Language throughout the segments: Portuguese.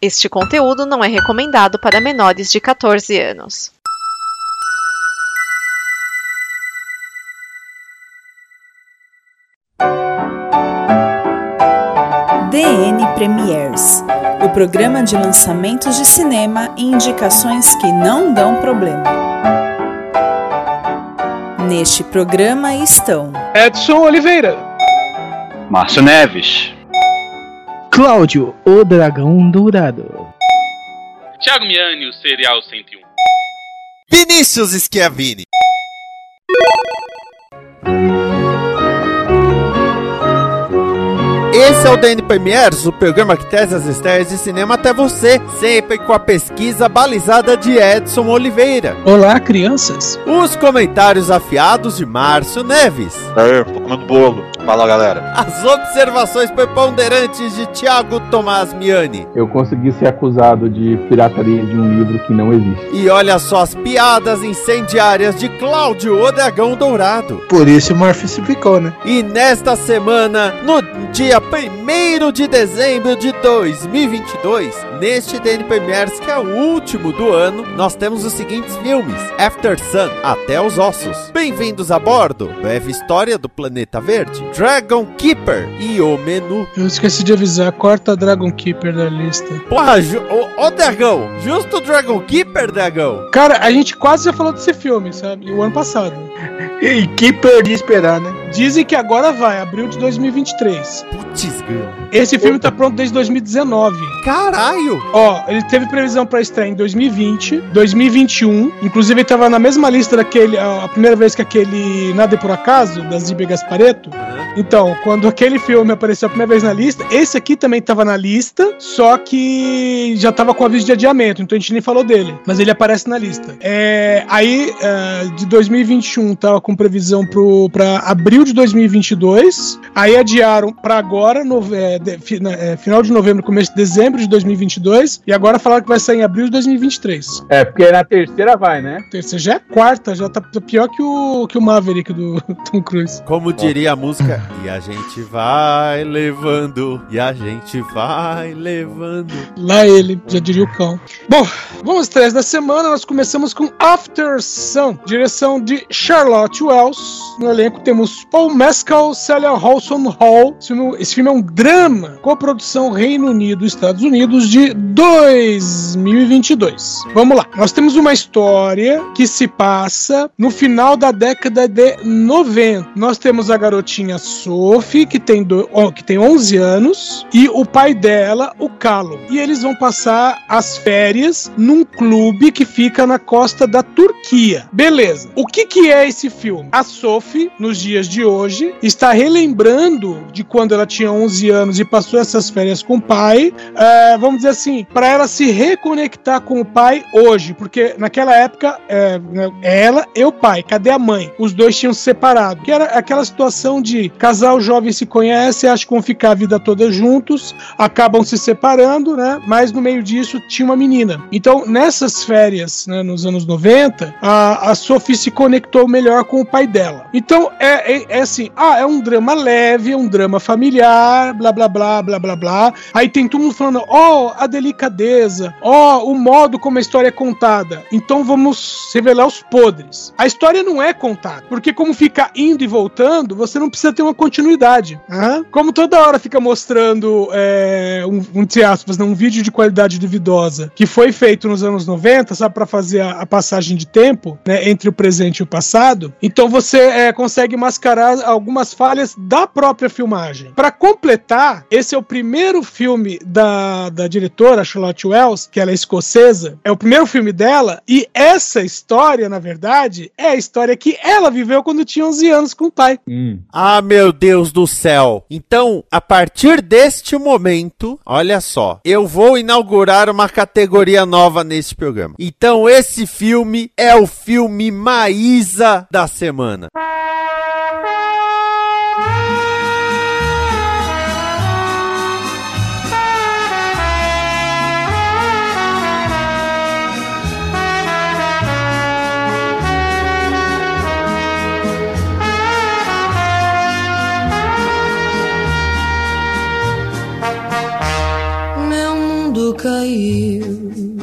Este conteúdo não é recomendado para menores de 14 anos. DN Premiers o programa de lançamentos de cinema e indicações que não dão problema. Neste programa estão Edson Oliveira, Márcio Neves, Cláudio, o Dragão Dourado, Thiago Miani, o Serial 101, Vinícius Schiavini. Esse é o DN Premiers, o programa que traz as estreias de cinema até você, sempre com a pesquisa balizada de Edson Oliveira. Olá, crianças. Os comentários afiados de Márcio Neves. Aí, tô comendo bolo. Fala, galera. As observações preponderantes de Thiago Tomás Miani. Eu consegui ser acusado de pirataria de um livro que não existe. E olha só as piadas incendiárias de Cláudio, o Dragão Dourado. Por isso o Murphy se picou, né? E nesta semana, no dia 1 de dezembro de 2022, neste DN Premiers, que é o último do ano, nós temos os seguintes filmes: After Sun, Até os Ossos. Bem-vindos a bordo, Breve História do Planeta Verde, Dragon Keeper e O Menu. Eu esqueci de avisar, corta Dragon Keeper da lista. Porra, ju- ô, ô Dragão, justo o Dragon Keeper, Dragão? Cara, a gente quase já falou desse filme, sabe? O ano passado. E que perdi esperar, né? Dizem que agora vai, abril de 2023. Putz. Esse filme tá pronto desde 2019. Caralho! Ó, ele teve previsão pra estreia em 2020, 2021. Inclusive, ele tava na mesma lista daquele. A primeira vez que aquele Nada é por Acaso, da Zíbia Gaspareto. Então, quando aquele filme apareceu a primeira vez na lista, esse aqui também tava na lista, só que já tava com aviso de adiamento, então a gente nem falou dele. Mas ele aparece na lista. É, aí, é, de 2021, tava com previsão pro, pra abril de 2022. Aí adiaram pra agora, nove- é, de- fi- na- é, final de novembro, começo de dezembro de 2022. E agora falaram que vai sair em abril de 2023. É, porque na terceira vai, né? Terceira já é quarta, já tá pior que o, que o Maverick do Tom Cruise. Como diria a música, e a gente vai levando, e a gente vai levando. Lá ele, já diria o cão. Bom, vamos três da semana. Nós começamos com After Sun, direção de Charlotte Wells. No elenco temos Paul Mescal, Celia Hawson Hall. Esse filme, esse filme é um drama, coprodução Reino Unido Estados Unidos de 2022. Vamos lá. Nós temos uma história que se passa no final da década de 90. Nós temos a garotinha Sophie, que tem, do, que tem 11 anos, e o pai dela, o Callum. E eles vão passar as férias num clube que fica na costa da Turquia. Beleza. O que, que é esse filme? A Sophie, nos dias de hoje, está relembrando de quando ela tinha 11 anos e passou essas férias com o pai. é, vamos dizer assim, para ela se reconectar com o pai hoje, porque naquela época é, ela e o pai, cadê a mãe? Os dois tinham se separado. Que era aquela situação de casal jovem se conhece, acham que vão ficar a vida toda juntos, acabam se separando, né? Mas no meio disso tinha uma menina. Então, nessas férias, né, nos anos 90, a, a Sophie se conectou melhor com o pai dela. Então, é, é, é assim, ah, é um drama leve, é um drama familiar, blá blá blá, blá blá blá. Aí tem todo mundo falando, ó, a delicadeza, ó, o modo como a história é contada. Então vamos revelar os podres. A história não é contada, porque como fica indo e voltando, você não precisa ter uma continuidade. Aham. Como toda hora fica mostrando é, um, um, entre aspas, né, um vídeo de qualidade duvidosa que foi feito nos anos 90, sabe, para fazer a, a passagem de tempo, né, entre o presente e o passado. Então você é, consegue mascarar algumas falhas da própria filmagem. Para completar, esse é o primeiro filme da, da diretora Charlotte Wells, que ela é escocesa, é o primeiro filme dela, e essa história, na verdade, é a história que ela viveu quando tinha 11 anos com o pai. Hum. Ah, meu Deus do céu. Então, a partir deste momento, olha só, eu vou inaugurar uma categoria nova neste programa. Então, esse filme é o filme Maísa da semana. Caiu caiu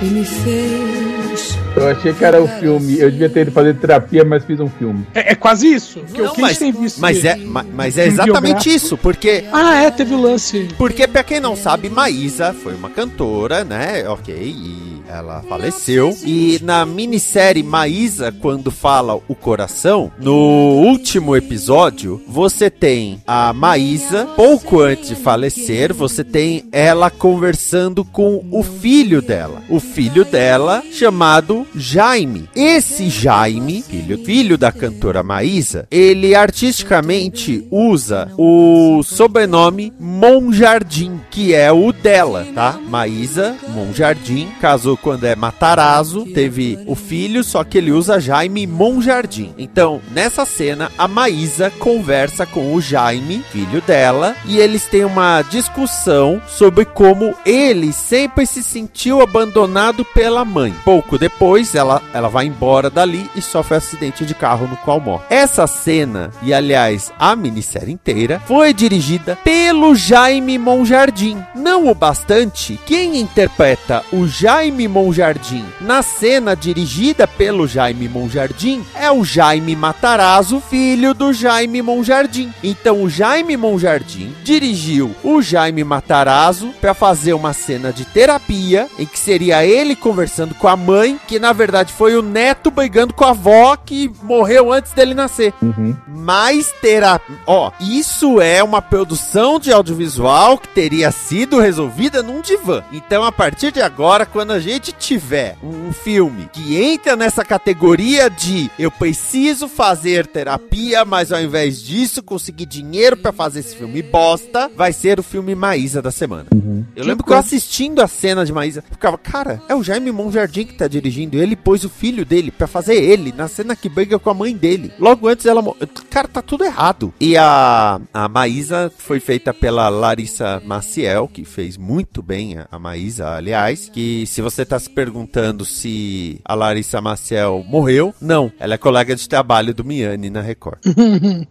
e me fez. Eu achei que era o filme. Eu devia ter ido fazer terapia, mas fiz um filme. É, é quase isso. Que Não, o que a mas, gente tem visto. mas, é, ma- mas é exatamente isso, porque Ah, é, teve o lance. Porque, pra quem não sabe, Maísa foi uma cantora, né? Ok, e ela faleceu. E na minissérie Maísa, quando fala o coração, no último episódio, você tem a Maísa, pouco antes de falecer, você tem ela conversando com o filho dela. O filho dela, chamado Jaime. Esse Jaime, filho, filho da cantora Maísa, ele artisticamente usa o sobrenome Monjardim, que é o dela, tá? Maísa Monjardim casou quando é Matarazzo, teve o filho, só que ele usa Jaime Monjardim. Então, nessa cena, a Maísa conversa com o Jaime, filho dela, e eles têm uma discussão sobre como ele sempre se sentiu abandonado pela mãe. Pouco depois, ela, ela vai embora dali e sofre um acidente de carro no qual morre. Essa cena, e aliás, a minissérie inteira, foi dirigida pelo Jaime Monjardim. Não o bastante, quem interpreta o Jaime Monjardim na cena dirigida pelo Jaime Monjardim é o Jaime Matarazzo, filho do Jaime Monjardim. Então o Jaime Monjardim dirigiu o Jaime Matarazzo para fazer uma cena de terapia em que seria ele conversando com a mãe, que na verdade foi o neto brigando com a avó que morreu antes dele nascer Uhum. mais terapia. Ó, isso é uma produção de audiovisual que teria sido resolvida num divã. Então, a partir de agora, quando a gente tiver um filme que entra nessa categoria de eu preciso fazer terapia, mas ao invés disso conseguir dinheiro pra fazer esse filme bosta, vai ser o filme Maísa da semana. Eu lembro que eu assistindo a cena de Maísa, eu ficava, cara, é o Jaime Monjardim que tá dirigindo. Ele pôs o filho dele pra fazer ele na cena que briga com a mãe dele. Logo antes ela. Cara, tá tudo errado. E a, a Maísa foi feita pela Larissa Maciel, que fez muito bem a, a Maísa, aliás. Que se você tá se perguntando se a Larissa Maciel morreu, não. Ela é colega de trabalho do Miane na Record.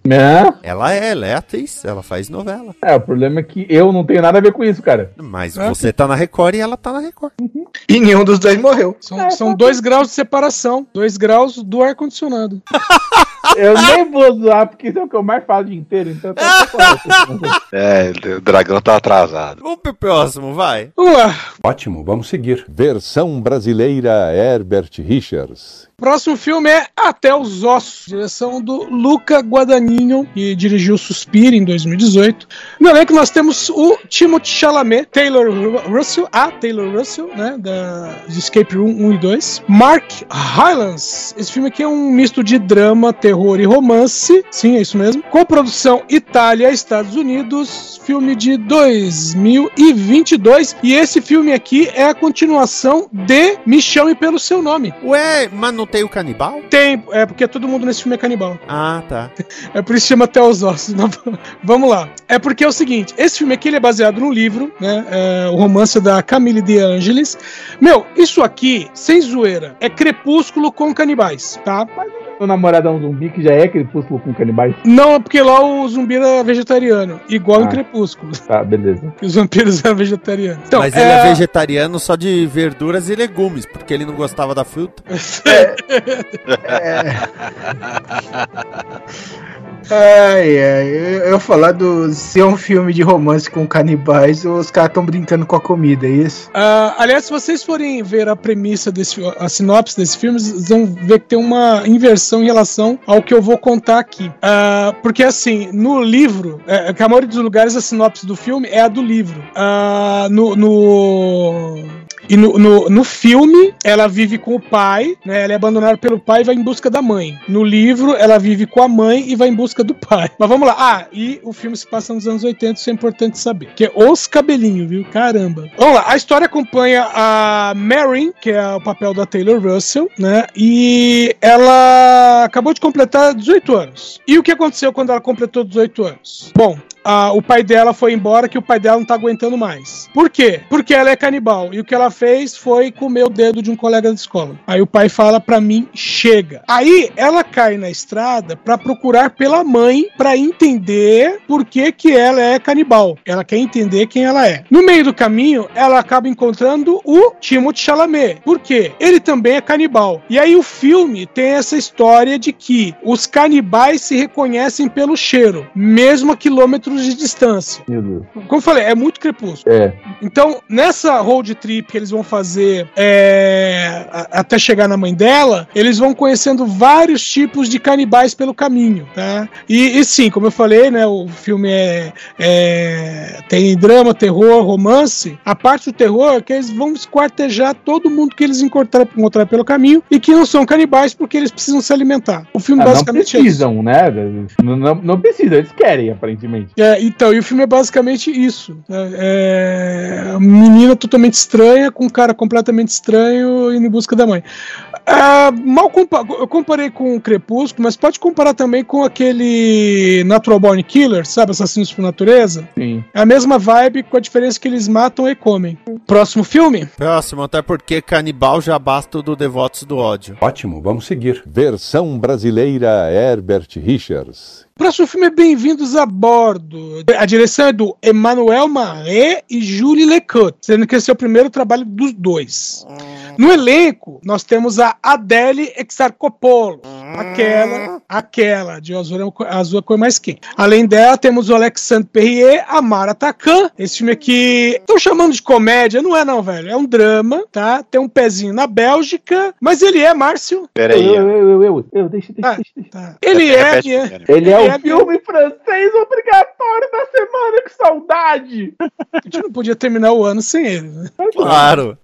Né? ela é, ela é atriz, ela faz novela. É, o problema é que eu não tenho nada a ver com isso, cara. Mas Ah, você tá na Record e ela tá na Record. E nenhum dos dois morreu. São, são dois graus de separação. Dois graus do ar-condicionado. Eu nem vou zoar, porque isso é o que eu mais falo o dia inteiro, então tá. É, o dragão tá atrasado. Vamos pro próximo, vai. Lá. Ótimo, vamos seguir. Versão brasileira Herbert Richards. Próximo filme é Até os Ossos, direção do Luca Guadagnino, que dirigiu Suspira em 2018. No elenco nós temos o Timothée Chalamet, Taylor Ru- Russell, a Taylor Russell, né, da de Escape Room 1 e 2. Mark Rylance. Esse filme aqui é um misto de drama, terror e romance. Sim, é isso mesmo. Com produção Itália, Estados Unidos, filme de 2022. E esse filme aqui é a continuação de Me Chame Pelo Seu Nome. Ué, mas não tem o canibal? Tem, é porque todo mundo nesse filme é canibal. Ah, tá. É por isso que chama até os ossos. Não, vamos lá. É porque é o seguinte: esse filme aqui ele é baseado num livro, né? É, o romance da Camille de Angelis. Meu, isso aqui, sem zoeira, é crepúsculo com canibais, tá? O namorado é um zumbi que já é crepúsculo com canibais. Não, é porque lá o zumbi era vegetariano, igual em Ah. Crepúsculo. Tá, beleza. Os vampiros eram vegetarianos. Então, Mas ele é vegetariano só de verduras e legumes, porque ele não gostava da fruta. Ai, ai, eu, eu falar do ser um filme de romance com canibais, os caras estão brincando com a comida, é isso? Ah, aliás, se vocês forem ver a premissa desse a sinopse desse filme, vocês vão ver que tem uma inversão em relação ao que eu vou contar aqui. Ah, porque assim, no livro, é, que a maioria dos lugares a sinopse do filme é a do livro. Ah, no, no- e no, no, no filme, ela vive com o pai, né? Ela é abandonada pelo pai e vai em busca da mãe. No livro, ela vive com a mãe e vai em busca do pai. Mas vamos lá. Ah, e o filme se passa nos anos 80, isso é importante saber. Que é os cabelinhos, viu? Caramba. Vamos lá. A história acompanha a Marin, que é o papel da Taylor Russell, né? E ela acabou de completar 18 anos. E o que aconteceu quando ela completou 18 anos? Bom, a- o pai dela foi embora, que o pai dela não tá aguentando mais. Por quê? Porque ela é canibal. E o que ela fez foi comer o dedo de um colega da escola. Aí o pai fala pra mim, chega. Aí ela cai na estrada pra procurar pela mãe pra entender por que que ela é canibal. Ela quer entender quem ela é. No meio do caminho, ela acaba encontrando o Timothée Chalamet. Por quê? Ele também é canibal. E aí o filme tem essa história de que os canibais se reconhecem pelo cheiro, mesmo a quilômetros de distância. Meu Deus. Como eu falei, é muito crepúsculo. É. Então, nessa road trip que eles vão fazer é, até chegar na mãe dela, eles vão conhecendo vários tipos de canibais pelo caminho, tá? E, e sim, como eu falei, né, o filme é, é- tem drama, terror, romance. A parte do terror é que eles vão esquartejar todo mundo que eles encontrar, encontrar pelo caminho e que não são canibais porque eles precisam se alimentar. O filme Ah, não basicamente é isso. precisam, né? Não, não, não precisam, eles querem, aparentemente. É, então, e o filme é basicamente isso. né? É, menina totalmente estranha, com um cara completamente estranho indo em busca da mãe. Ah, mal compa eu comparei com o Crepúsculo, mas pode comparar também com aquele Natural Born Killer, sabe? Assassinos por Natureza. Sim. É a mesma vibe, com a diferença que eles matam e comem. Próximo filme? Próximo, até porque canibal já basta o do Devotos do Ódio. Ótimo, vamos seguir. Versão brasileira Herbert Richards. Próximo filme é Bem-vindos a Bordo. A direção é do Emmanuel Marais e Julie Lecoq, sendo que esse é o primeiro trabalho dos dois. No elenco, nós temos a Adele Exarchopoulos, aquela, aquela de azul, azul é a cor mais quente. Além dela, temos o Alexandre Perrier, a Mara Takan. Esse filme aqui, estão chamando de comédia, não é não, velho. É um drama, tá? Tem um pezinho na Bélgica, mas ele é, Márcio. Peraí. Eu, eu, eu, eu, eu, deixa, deixa, Ah, deixa, tá. Ele é, Daniel. Ele é Ele o é filme francês obrigatório da semana, que saudade! a gente não podia terminar o ano sem ele, né? Claro.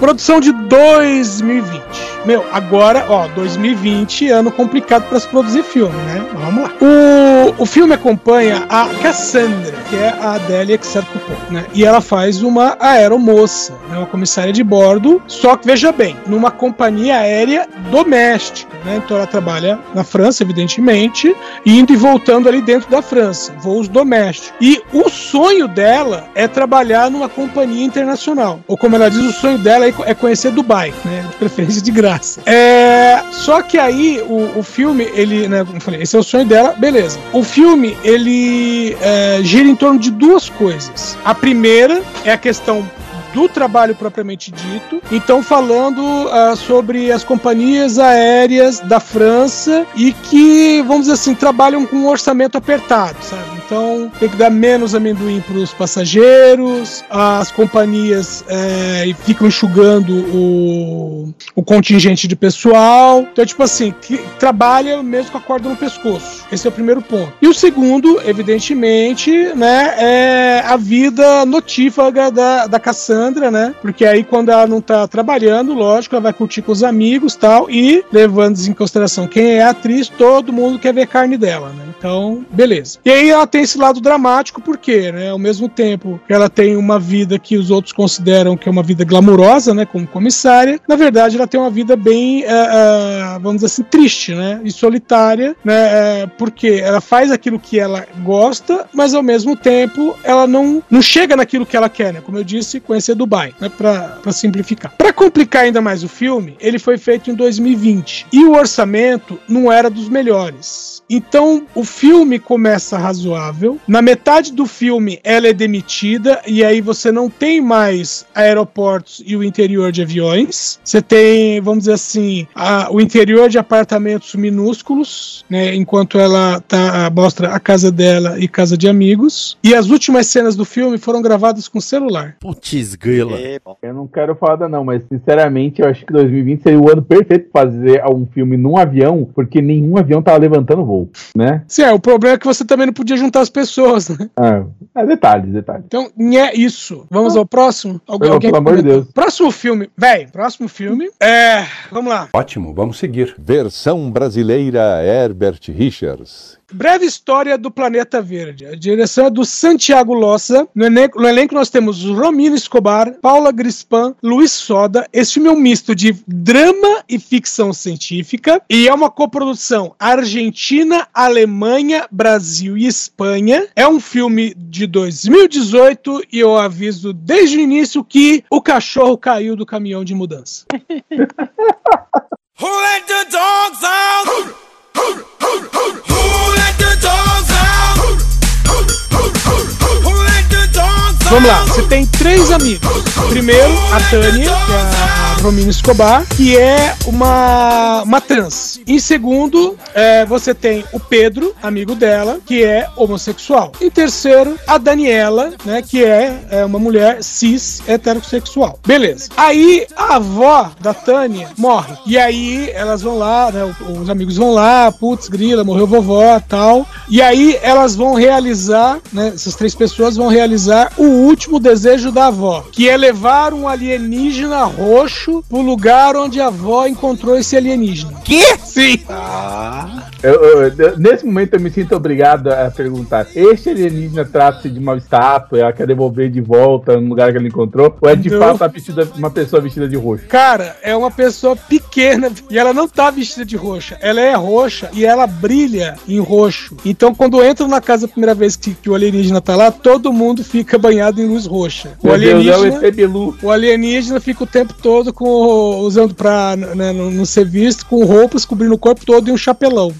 Produção de 2020. Meu, agora, ó, 2020, ano complicado para se produzir filme, né? Vamos lá. O, o filme acompanha a Cassandra, que é a Adélia Exarchopoulos, né? E ela faz uma aeromoça, né? Uma comissária de bordo, só que, veja bem, numa companhia aérea doméstica, né? Então ela trabalha na França, evidentemente, indo e voltando ali dentro da França, voos domésticos. E o sonho dela é trabalhar numa companhia internacional. Ou como ela diz, o sonho dela é é conhecer Dubai, né? De preferência de graça. É, só que aí o, o filme, ele, né, como eu falei, esse é o sonho dela, beleza. O filme, ele é, gira em torno de duas coisas. A primeira é a questão do trabalho propriamente dito. Então, falando ah, sobre as companhias aéreas da França e que, vamos dizer assim, trabalham com um orçamento apertado, sabe? Então, tem que dar menos amendoim para os passageiros, as companhias eh, ficam enxugando o, o contingente de pessoal. Então, tipo assim, que trabalha mesmo com a corda no pescoço. Esse é o primeiro ponto. E o segundo, evidentemente, né, é a vida notífaga da, da Cassandra, né? Porque aí, quando ela não tá trabalhando, lógico, ela vai curtir com os amigos tal. E, levando em consideração quem é a atriz, todo mundo quer ver carne dela, né? Então, beleza. E aí ela tem esse lado dramático, porque, né? Ao mesmo tempo que ela tem uma vida que os outros consideram que é uma vida glamurosa, né? Como comissária, na verdade ela tem uma vida bem, ah, ah, vamos dizer assim, triste, né? E solitária, né? eh, porque ela faz aquilo que ela gosta, mas ao mesmo tempo ela não, não chega naquilo que ela quer, né? Como eu disse, conhecer Dubai, né? Pra, pra simplificar. Pra complicar ainda mais o filme, ele foi feito em 2020 e o orçamento não era dos melhores. Então o filme começa razoável. Na metade do filme ela é demitida e aí você não tem mais aeroportos e o interior de aviões. Você tem, vamos dizer assim, a- o interior de apartamentos minúsculos, né? Enquanto ela tá, mostra a casa dela e casa de amigos. E as últimas cenas do filme foram gravadas com celular. Putz, grila. É. Eu não quero falar não, mas sinceramente eu acho que 2020 seria o ano perfeito pra fazer um filme num avião, porque nenhum avião tava levantando voo, né? Sim, é, o problema é que você também não podia juntar as pessoas, né? Ah, é detalhes, detalhes. Então, é isso. Vamos ao próximo? Não, alguém pelo amor de? Deus. Próximo filme. Véi, próximo filme. É. Vamos lá. Ótimo, vamos seguir. Versão brasileira Herbert Richards. Breve História do Planeta Verde. A direção é do Santiago Lossa. No elenco, no elenco nós temos Romino Escobar, Paula Grispan, Luiz Soda. Esse filme é um misto de drama e ficção científica e é uma coprodução Argentina, Alemanha, Brasil e Espanha. É um filme de 2018 e eu aviso desde o início que o cachorro caiu do caminhão de mudança. Who let the dogs out? Vamos lá, você tem três amigos. Primeiro, a Tânia, que é a Romina Escobar, que é uma, uma trans. Em segundo, é, você tem o Pedro, amigo dela, que é homossexual. Em terceiro, a Daniela, né, que é, é uma mulher cis heterossexual. Beleza. Aí a avó da Tânia morre. E aí elas vão lá, né, os amigos vão lá, putz, grila, morreu vovó tal. E aí elas vão realizar, né, essas três pessoas vão realizar o último desejo da avó, que é levar um alienígena roxo pro lugar onde a avó encontrou esse alienígena. Que? Sim. Eu- eu- eu- nesse momento eu me sinto obrigado a perguntar: este alienígena trata-se de uma estátua, ela quer devolver de volta no lugar que ela encontrou? Ou é de Não. fato vestida- uma pessoa vestida de roxo? Cara, é uma pessoa pequena e ela não tá vestida de roxa. Ela é roxa e ela brilha em roxo. Então, quando entra na casa a primeira vez que, que o alienígena tá lá, todo mundo fica banhado em luz roxa. O Meu Deus, é o alienígena, alienígena fica o tempo todo com usando pra né, não ser visto, com roupas cobrindo o corpo todo e um chapelão.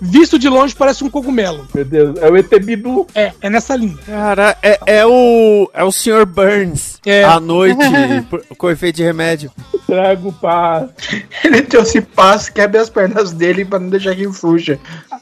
Visto de longe parece um cogumelo. Meu Deus, é o ET Bilu. É, é nessa linha. Cara, é, é o. É o Sr. Burns. É. À noite, com efeito de remédio. Trago paz. Ele trouxe paz, quebra as pernas dele pra não deixar que fuja.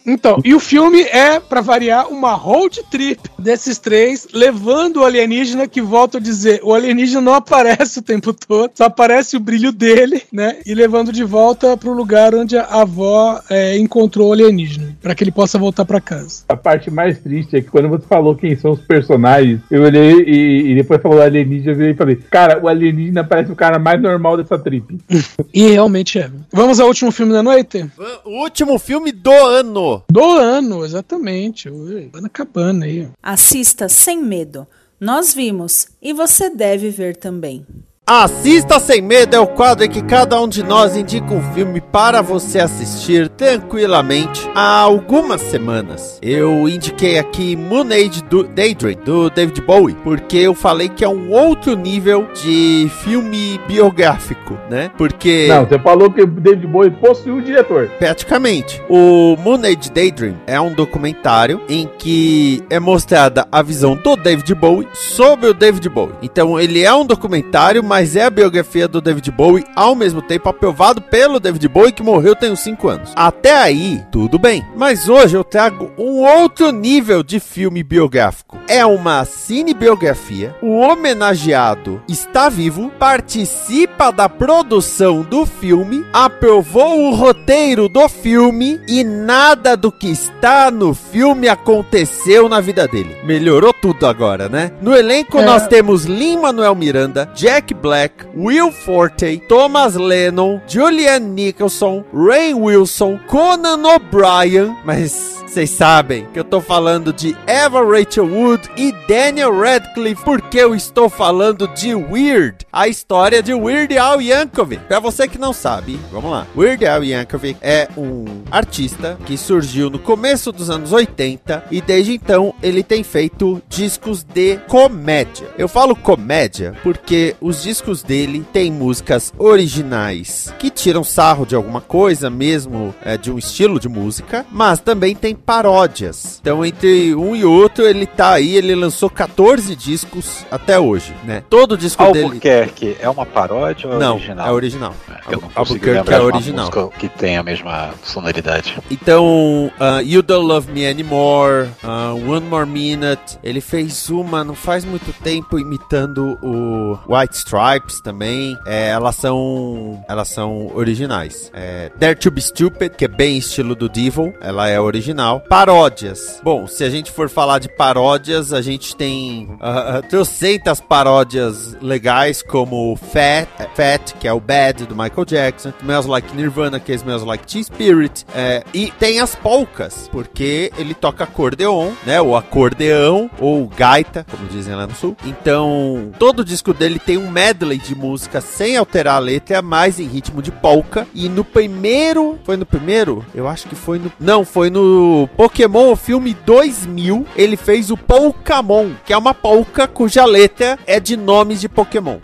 Então, e o filme é, pra variar, uma road trip desses três, levando o alienígena, que volta a dizer, o alienígena não aparece o tempo todo, só aparece o brilho dele, né? E levando de volta pro lugar onde a avó é, encontrou o alienígena, pra que ele possa voltar pra casa. A parte mais triste é que quando você falou quem são os personagens, eu olhei e, e depois falou alienígena, e falei, cara, o alienígena parece o cara mais normal dessa trip. E realmente é. Vamos ao último filme da noite? O último filme do ano. Do ano, exatamente. Ana Cabana aí. Assista sem medo. Nós vimos e você deve ver também. Assista Sem Medo é o quadro em que cada um de nós indica um filme para você assistir tranquilamente há algumas semanas. Eu indiquei aqui Moon Age do Daydream, do David Bowie, porque eu falei que é um outro nível de filme biográfico, né? Porque... Não, você falou que o David Bowie possuiu o diretor. Praticamente. O Moon Age Daydream é um documentário em que é mostrada a visão do David Bowie sobre o David Bowie. Então ele é um documentário, mas é a biografia do David Bowie ao mesmo tempo aprovado pelo David Bowie que morreu tem uns 5 anos. Até aí, tudo bem. Mas hoje eu trago um outro nível de filme biográfico. É uma cinebiografia. O homenageado está vivo, participa da produção do filme, aprovou o roteiro do filme e nada do que está no filme aconteceu na vida dele. Melhorou tudo agora, né? No elenco É. nós temos Lin-Manuel Miranda, Jack Black, Will Forte, Thomas Lennon, Julianne Nicholson, Ray Wilson, Conan O'Brien, mas vocês sabem que eu tô falando de Eva Rachel Wood e Daniel Radcliffe porque eu estou falando de Weird, a história de Weird Al Yankovic. Pra você que não sabe, vamos lá. Weird Al Yankovic é um artista que surgiu no começo dos anos 80 e desde então ele tem feito discos de comédia. Eu falo comédia porque os discos dele têm músicas originais que tiram sarro de alguma coisa, mesmo é, de um estilo de música, mas também tem paródias. Então, entre um e outro, ele tá aí, ele lançou 14 discos até hoje, né? Todo disco dele. Albuquerque é uma paródia ou é Não, original? é original. Eu não Albuquerque é original. que tem a mesma sonoridade. Então, uh, You Don't Love Me Anymore, uh, One More Minute. Ele fez uma não faz muito tempo imitando o White Stripes também. É, elas são elas são originais. É, Dare to Be Stupid, que é bem estilo do Devil, ela é original. Paródias. Bom, se a gente for falar de paródias, a gente tem uh, paródias legais, como Fat, Fat, que é o Bad do Michael Jackson, Smells Like Nirvana, que é Smells Like Teen Spirit, é, e tem as polcas, porque ele toca acordeon, né? O acordeão, ou gaita, como dizem lá no sul. Então, todo o disco dele tem um medley de música sem alterar a letra, mais em ritmo de polka. E no primeiro. Foi no primeiro? Eu acho que foi no. Não, foi no Pokémon Filme 2000. Ele fez o Polkamon, que é uma polka cuja letra é de nomes de Pokémon.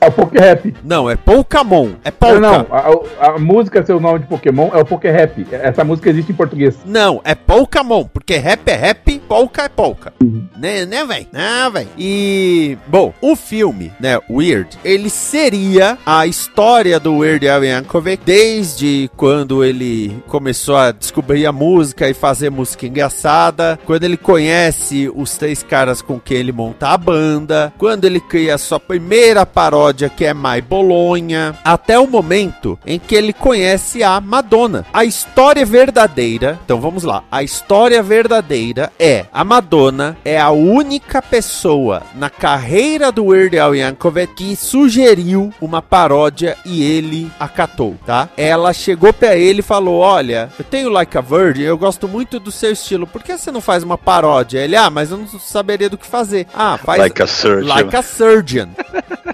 É o Pokérap. Não, é Polkamon. É polka. Não, não. A, a música, seu nome de Pokémon, é o Pokérap. Essa música existe em português. Não, é Polkamon, porque rap é rap, polka é polka. Né, né, véi? Né, véi? E, bom, o filme, né, Weird, ele seria a história do Weird Al Yankovic desde quando ele começou a descobrir a música e fazer música engraçada, quando ele conhece os três caras com quem ele monta a banda, quando ele cria a sua primeira paródia que é My Bolonha, até o momento em que ele conhece a Madonna. A história verdadeira, então vamos lá, a história verdadeira é a Madonna é a única pessoa na carreira do Weird Al Yankovic que sugeriu uma paródia e ele acatou, tá? Ela chegou pra ele e falou: Olha, eu tenho Like a Virgin, eu gosto muito do seu estilo, por que você não faz uma paródia? Ele, ah, mas eu não saberia do que fazer. Ah, faz Like a Surgeon. Like a Surgeon.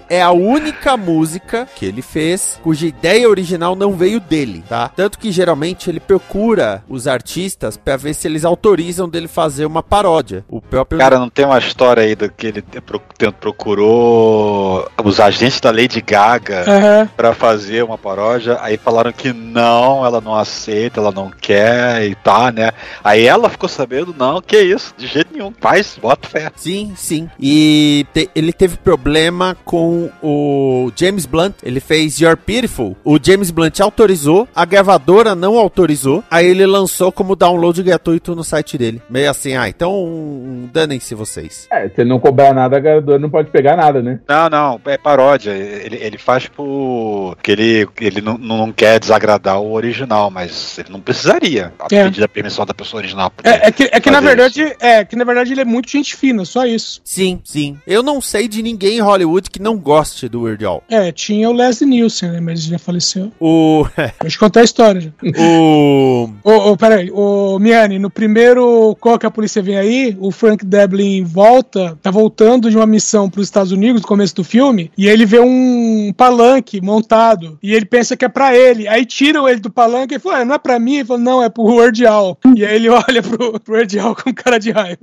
É a única música que ele fez cuja ideia original não veio dele, tá? Tanto que geralmente ele procura os artistas pra ver se eles autorizam dele fazer uma paródia. O próprio Cara, não tem uma história aí do que ele procurou os agentes da Lady Gaga Aham. pra fazer uma paródia, aí falaram que não, ela não aceita, ela não quer e tá, né? Aí ela ficou sabendo, não, que isso, de jeito nenhum, faz, bota fé. Sim, sim. E te- ele teve problema com o James Blunt. Ele fez You're Beautiful. O James Blunt autorizou, a gravadora não autorizou. Aí ele lançou como download gratuito no site dele. Meio assim, ah, então danem-se vocês. É, se ele não cobrar nada, a gravadora não pode pegar nada, né? Não, não, é paródia. Ele, ele faz por. que ele, ele não, não quer desagradar o original, mas ele não precisaria a É. pedir a permissão da pessoa original. É, é que, é que na verdade, é que na verdade ele é muito gente fina, só isso. Sim, sim. Eu não sei de ninguém em Hollywood que não goste do Weird Al. É, tinha o Leslie Nielsen, né? Mas ele já faleceu. O. Deixa eu contar a história já. o. Ô, ô, peraí, ô, Miane, no primeiro Qual que a Polícia Vem Aí, o Frank Deblin volta, tá voltando de uma missão pros Estados Unidos no começo do filme, e ele vê um palanque montado, e ele pensa que é pra ele. Aí tiram ele do palanque e fala, "Ah, não é pra mim? Ele fala, não, é pro Word Al. E aí ele olha pro, pro Word Al com cara de raiva.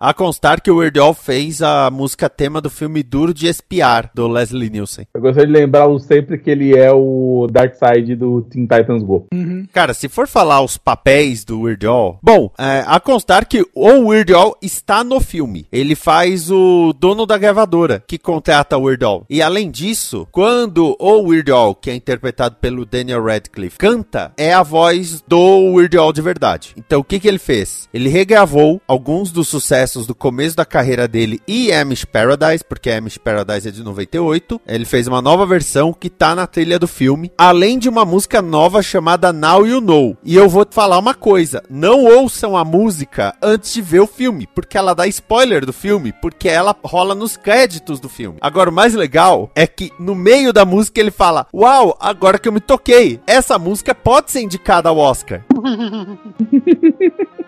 A constar que o Weird Al fez a música tema do filme Duro de Espiar, do Leslie Nielsen. Eu gostaria de lembrá-lo sempre que ele é o Darkseid do Teen Titans Go. Cara, se for falar os papéis do Weird Al, bom, é, a constar que o Weird Al está no filme. Ele faz o dono da gravadora que contrata o Weird Al. E além disso, quando o Weird Al, que é interpretado pelo Daniel Radcliffe, canta, é a voz do Weird Al de verdade. Então o que que ele fez? Ele regravou alguns dos sucessos do começo da carreira dele e Amish Paradise, porque Amish Paradise é de 98. Ele fez uma nova versão que tá na trilha do filme, além de uma música nova chamada Now You Know. E eu vou te falar uma coisa: não ouçam a música antes de ver o filme, porque ela dá spoiler do filme, porque ela rola nos créditos do filme. Agora, o mais legal é que no meio da música ele fala: Uau, agora que eu me toquei, essa música pode ser indicada ao Oscar.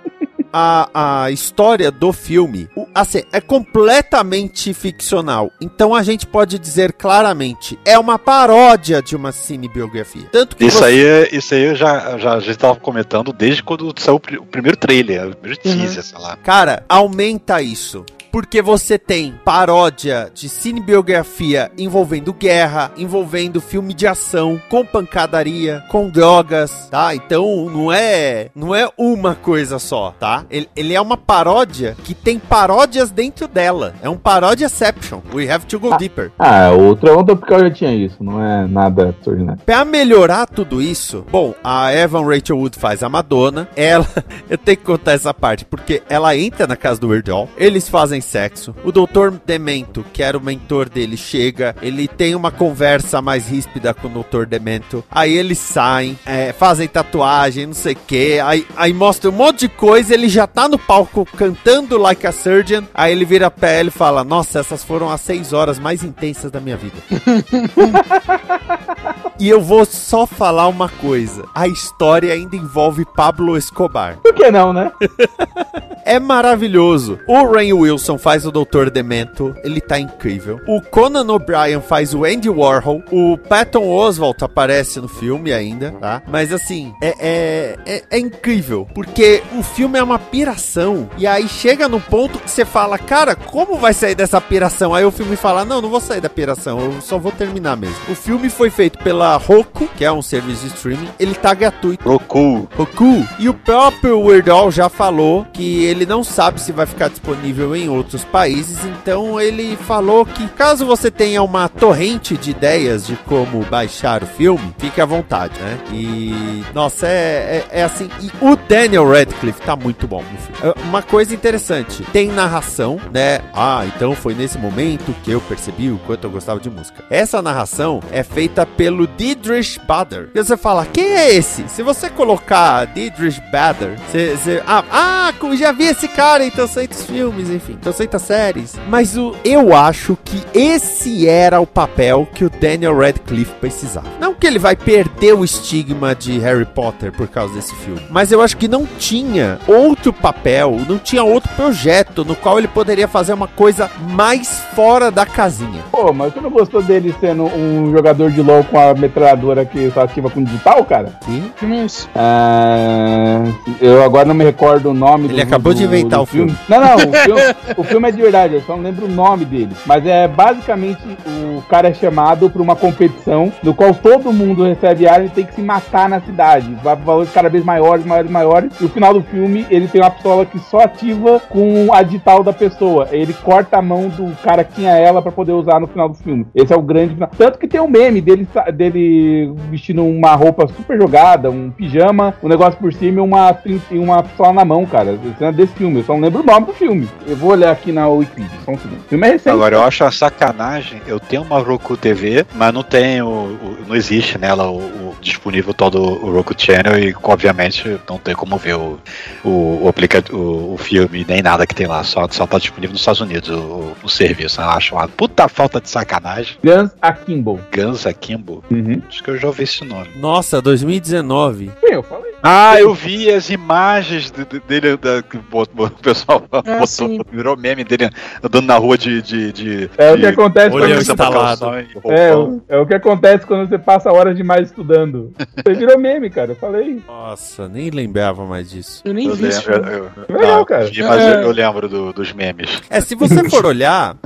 a, a história do filme, o- assim, é completamente ficcional. Então a gente pode dizer claramente, é uma paródia de uma cinebiografia. Tanto que Isso você- aí, é- isso aí eu já, já, a gente tava comentando desde quando saiu o pri- o primeiro trailer, o primeiro Uhum. teaser, sei lá. Cara, aumenta isso. Porque você tem paródia de cinebiografia envolvendo guerra, envolvendo filme de ação, com pancadaria, com drogas, tá? Então não é, não é uma coisa só, tá? Ele, ele é uma paródia que tem paródias dentro dela. É um paródiaception. We have to go deeper. Ah, outra onda porque eu já tinha isso, não é nada extraordinário. Pra melhorar tudo isso, bom, a Evan Rachel Wood faz a Madonna. Ela, eu tenho que contar essa parte, porque ela entra na casa do Weird Al, eles fazem faz sexo. O Dr. Demento, que era o mentor dele, chega, ele tem uma conversa mais ríspida com o Dr. Demento. Aí eles saem, é, fazem tatuagem, não sei o que. Aí, aí mostra um monte de coisa, ele já tá no palco cantando Like a Surgeon. Aí ele vira ela e fala: Nossa, essas foram as seis horas mais intensas da minha vida. E eu vou só falar uma coisa: a história ainda envolve Pablo Escobar. Por que não, né? É maravilhoso. O Rain Wilson faz o Dr. Demento, ele tá incrível. O Conan O'Brien faz o Andy Warhol. O Patton Oswalt aparece no filme ainda, tá? Mas assim, é, é, é, é incrível, porque o filme é uma piração. E aí chega no ponto que você fala, cara, como vai sair dessa piração? Aí o filme fala, não, não vou sair da piração, eu só vou terminar mesmo. O filme foi feito pela Roku, que é um serviço de streaming, ele tá gratuito. Roku. Roku. E o próprio Weird Al já falou que ele não sabe se vai ficar disponível em outros países, então ele falou que caso você tenha uma torrente de ideias de como baixar o filme, fique à vontade, né? E nossa, é, é, é assim. E o Daniel Radcliffe tá muito bom no filme. É, Uma coisa interessante, tem narração, né? Ah, então foi nesse momento que eu percebi o quanto eu gostava de música. Essa narração é feita pelo Didrish Bader. E você fala, quem é esse? Se você colocar Didrish Bader, você, você- ah, ah, já vi esse cara em tantos filmes, enfim, tantas séries. Mas o, eu acho que esse era o papel que o Daniel Radcliffe precisava. Não que ele vai perder o estigma de Harry Potter por causa desse filme, mas eu acho que não tinha outro papel, não tinha outro projeto no qual ele poderia fazer uma coisa mais fora da casinha. Pô, mas você não gostou dele sendo um jogador de LoL com a metralhadora que só ativa com digital, cara? Sim. É? Ah, eu agora não me recordo o nome Ele acabou de inventar o filme. Não, não, o filme, o filme é de verdade, eu só não lembro o nome dele. Mas é basicamente o cara é chamado pra uma competição no qual todo mundo recebe arma e tem que se matar na cidade. Vai pra valores cada vez maiores, maiores, maiores. E no final do filme ele tem uma pistola que só ativa com a digital da pessoa. Ele corta a mão do cara que tinha ela pra poder usar no final do filme. Esse é o grande final. Tanto que tem um meme dele, sa- dele vestindo uma roupa super jogada, um pijama, um negócio por cima e uma, uma pistola na mão, cara. É desse filme. Eu só não lembro o nome do filme. Eu vou olhar aqui na Wikipedia. Só um segundo. O filme é recente. Agora, eu acho uma sacanagem. Eu tenho uma Roku TV, mas não tenho. o- Não existe nela o, o disponível todo o Roku Channel e, obviamente, não tem como ver o, o, o, o, o filme nem nada que tem lá. Só, só tá disponível nos Estados Unidos o, o serviço. Eu acho uma puta falta de sacanagem. Guns Akimbo. Guns Akimbo. Uhum. Acho que eu já ouvi esse nome. Nossa, 2019. Eu falei. Ah, eu vi as imagens de- de- dele, da, que o pessoal botou, sim. virou meme dele andando na rua de. de, de É o de- que acontece Olhão quando de você... instalado. calção e É, o- é o que acontece quando você passa horas demais estudando. Você virou meme, cara. Eu falei. Nossa, nem lembrava mais disso. Eu nem Eu vi lembro, eu, eu, Legal, não, cara. vi, mas É. eu, eu lembro do- dos memes. É, se você for olhar,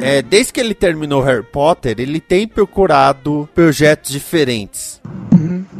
é, desde que ele terminou Harry Potter, ele tem procurado projetos diferentes. É,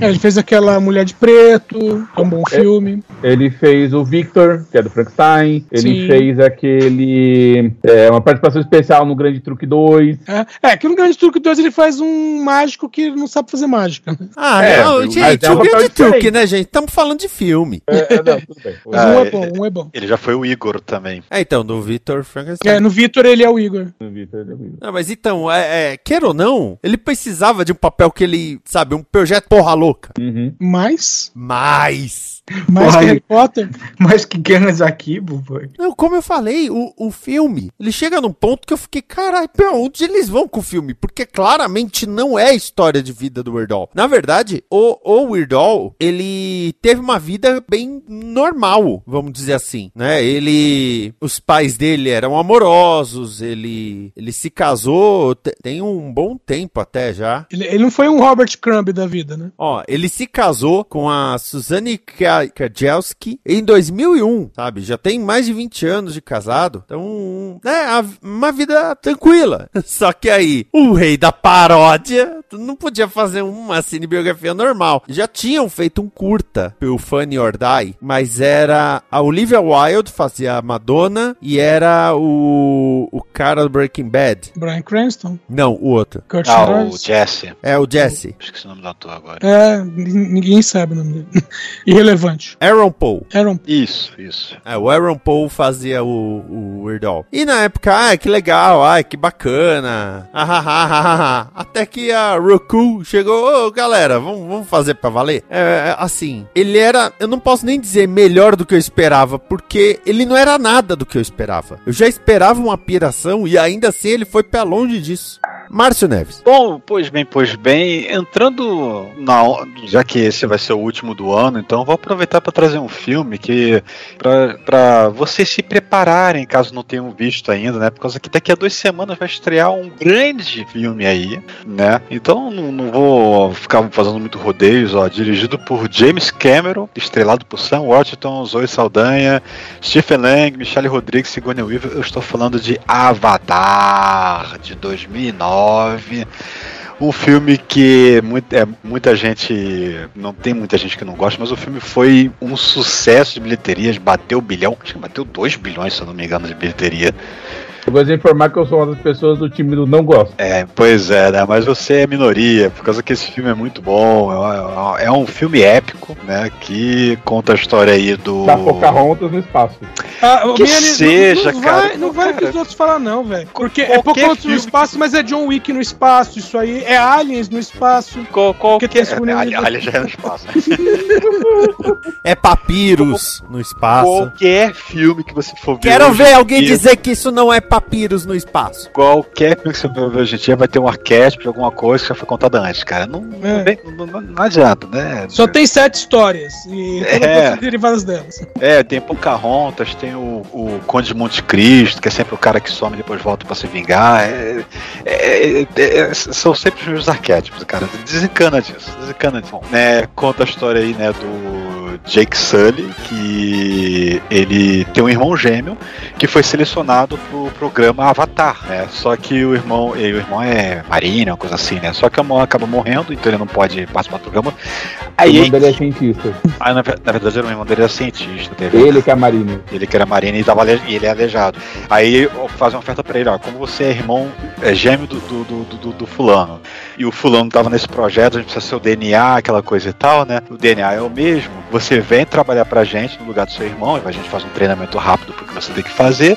ele fez aquela Mulher de Preto, é um bom filme. Ele fez o Victor, que é do Frankenstein. Ele Sim. fez aquele. É, uma participação especial no Grande Truque 2. É, é que no Grande Truque 2 ele faz um mágico que não sabe fazer mágica. né? Ah, É, não, gente, é um o grande truque, né, gente? Estamos falando de filme. É, é, não, tudo bem. Mas Ah, um é é- bom, um é bom. Ele já foi o Igor também. É, então, do Victor Frankenstein. É, no Victor ele é o Igor. O Victor, ele é o Victor. Não, mas então, é, é, quer ou não, ele precisava de um papel que ele, sabe, um projeto porra louca. Uhum. Mais, Mas. Mais Porra, que. Harry Potter. Mas que Akibo, pô. Não, como eu falei, o, o filme, ele chega num ponto que eu fiquei, caralho, pra onde eles vão com o filme? Porque claramente não é a história de vida do Weird Al. Na verdade, o, o Weird Al, ele teve uma vida bem normal, vamos dizer assim, né? Ele, os pais dele eram amorosos, ele, ele se casou, te- tem um bom tempo até já. Ele, ele não foi um Robert Crumb da vida, né? Ó, ele se casou com a Suzanne Ka- Kajelski em 2001, sabe? Já tem mais de 20 anos de casado. Então, é a- uma vida tranquila. Só que aí, o rei da paródia não podia fazer uma cinebiografia normal. Já tinham feito um curta pelo Funny or Die, mas era a Olivia Wilde fazia a Madonna e era o, o cara do Breaking Bad. Brian Cranston, Não, o outro. Kurt Ah, o. Jesse. É o Jesse. Esqueci o nome do ator agora. É, ninguém sabe o nome dele. Irrelevante. Aaron Paul. Aaron. Isso, isso. É, o Aaron Paul fazia o, o Weird Al. E na época, ah, que legal, ai, que bacana. Ah, ah, ah, ah, ah. Até que a Roku chegou, ô galera, vamos, vamos fazer pra valer? É, é, assim, ele era, eu não posso nem dizer melhor do que eu esperava, porque ele não era nada do que eu esperava. Eu já esperava uma piração e ainda assim ele foi pra longe disso. Márcio Neves. Bom, pois bem, pois bem, entrando na já que esse vai ser o último do ano, então vou aproveitar para trazer um filme que para vocês se prepararem, caso não tenham visto ainda, né? Por causa que daqui a duas semanas vai estrear um grande filme aí, né? Então não, não vou ficar fazendo muito rodeios, ó. Dirigido por James Cameron, estrelado por Sam Washington, Zoe Saldanha, Stephen Lang, Michelle Rodrigues, Sigourney Weaver. Eu estou falando de Avatar de 2009 um filme que muita, é, muita gente. Não tem muita gente que não gosta, mas o filme foi um sucesso de bilheterias, bateu bilhão, acho que bateu 2 bilhões, se eu não me engano, de bilheteria. Eu vou informar que eu sou uma das pessoas do time do não gosto. É, pois é, né? Mas você é minoria, por causa que esse filme é muito bom. É, é um filme épico, né? Que conta a história aí do. Da Pocahontas no espaço. Ah, Que minha- seja, não, não cara. Vai, não vai Cara, que os outros falar, não, velho. Porque é qualquer Pocahontas no espaço, mas é John Wick no espaço, isso aí. É Aliens no espaço. Qual, qual Porque que é? tem Sigourney Ali, Weaver. ali já é no espaço, né? É Papyrus no espaço. Qualquer filme que você for ver. Quero ver alguém dia, dizer que isso não é Papyrus no espaço. Qualquer filme que você for ver hoje em dia vai ter um arquétipo de alguma coisa que já foi contada antes, cara. Não, É. não- não- não adianta, né? Só tem sete histórias. E todas É. são derivadas delas. É, tem Pocahontas, tem o, o Conde de Monte Cristo, que é sempre o cara que some e depois volta pra se vingar. É, é, é, é, são sempre os mesmos arquétipos, cara. Desencana disso, desencana disso. Né, conta a história aí, né, do Jake Sully, que ele tem um irmão gêmeo que foi selecionado pro programa Avatar, né? Só que o irmão, e o irmão é marina, uma coisa assim, né? Só que o irmão acaba morrendo, então ele não pode participar do programa. Aí, o nome dele é cientista. ah, na, na verdade, o irmão dele era cientista. Teve Ele que é marino. ele que era marino e, tava e ele é aleijado. Aí faz uma oferta pra ele, ó, como você é irmão, é gêmeo do, do, do, do- do fulano, e o fulano tava nesse projeto, a gente precisa ser o DNA, aquela coisa e tal, né? O DNA é o mesmo, você vem trabalhar pra gente no lugar do seu irmão, a gente faz um treinamento rápido porque você tem que fazer,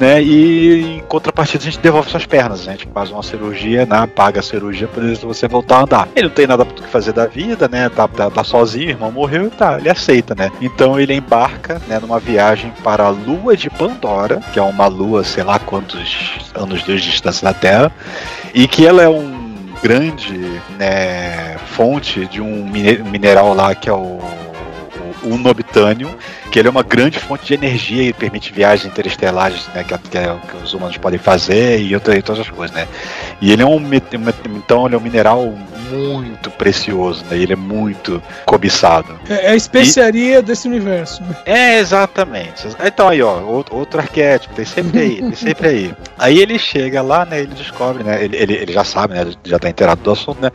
né? E em contrapartida a gente devolve suas pernas, a gente faz uma cirurgia, né? Paga a cirurgia pra você voltar a andar. Ele não tem nada pra fazer da vida, né? Tá, tá, tá sozinho, o irmão morreu e tá, ele aceita, né? Então ele embarca, né, numa viagem para a lua de Pandora, que é uma lua, sei lá quantos anos de distância da Terra, e que ela é um grande né, fonte de um mine- mineral lá que é o, o, o unobitânio, que ele é uma grande fonte de energia e permite viagens interestelares, né, que, que, é- que os humanos podem fazer e, outra, e todas as coisas, né. E ele é um então ele é um mineral muito precioso, né, ele é muito cobiçado. É é a especiaria desse universo. É, exatamente. Então aí, ó, outro, outro arquétipo, tem sempre aí, tem sempre aí. Aí ele chega lá, né, ele descobre, né, ele, ele, ele já sabe, né, já tá inteirado do assunto, né,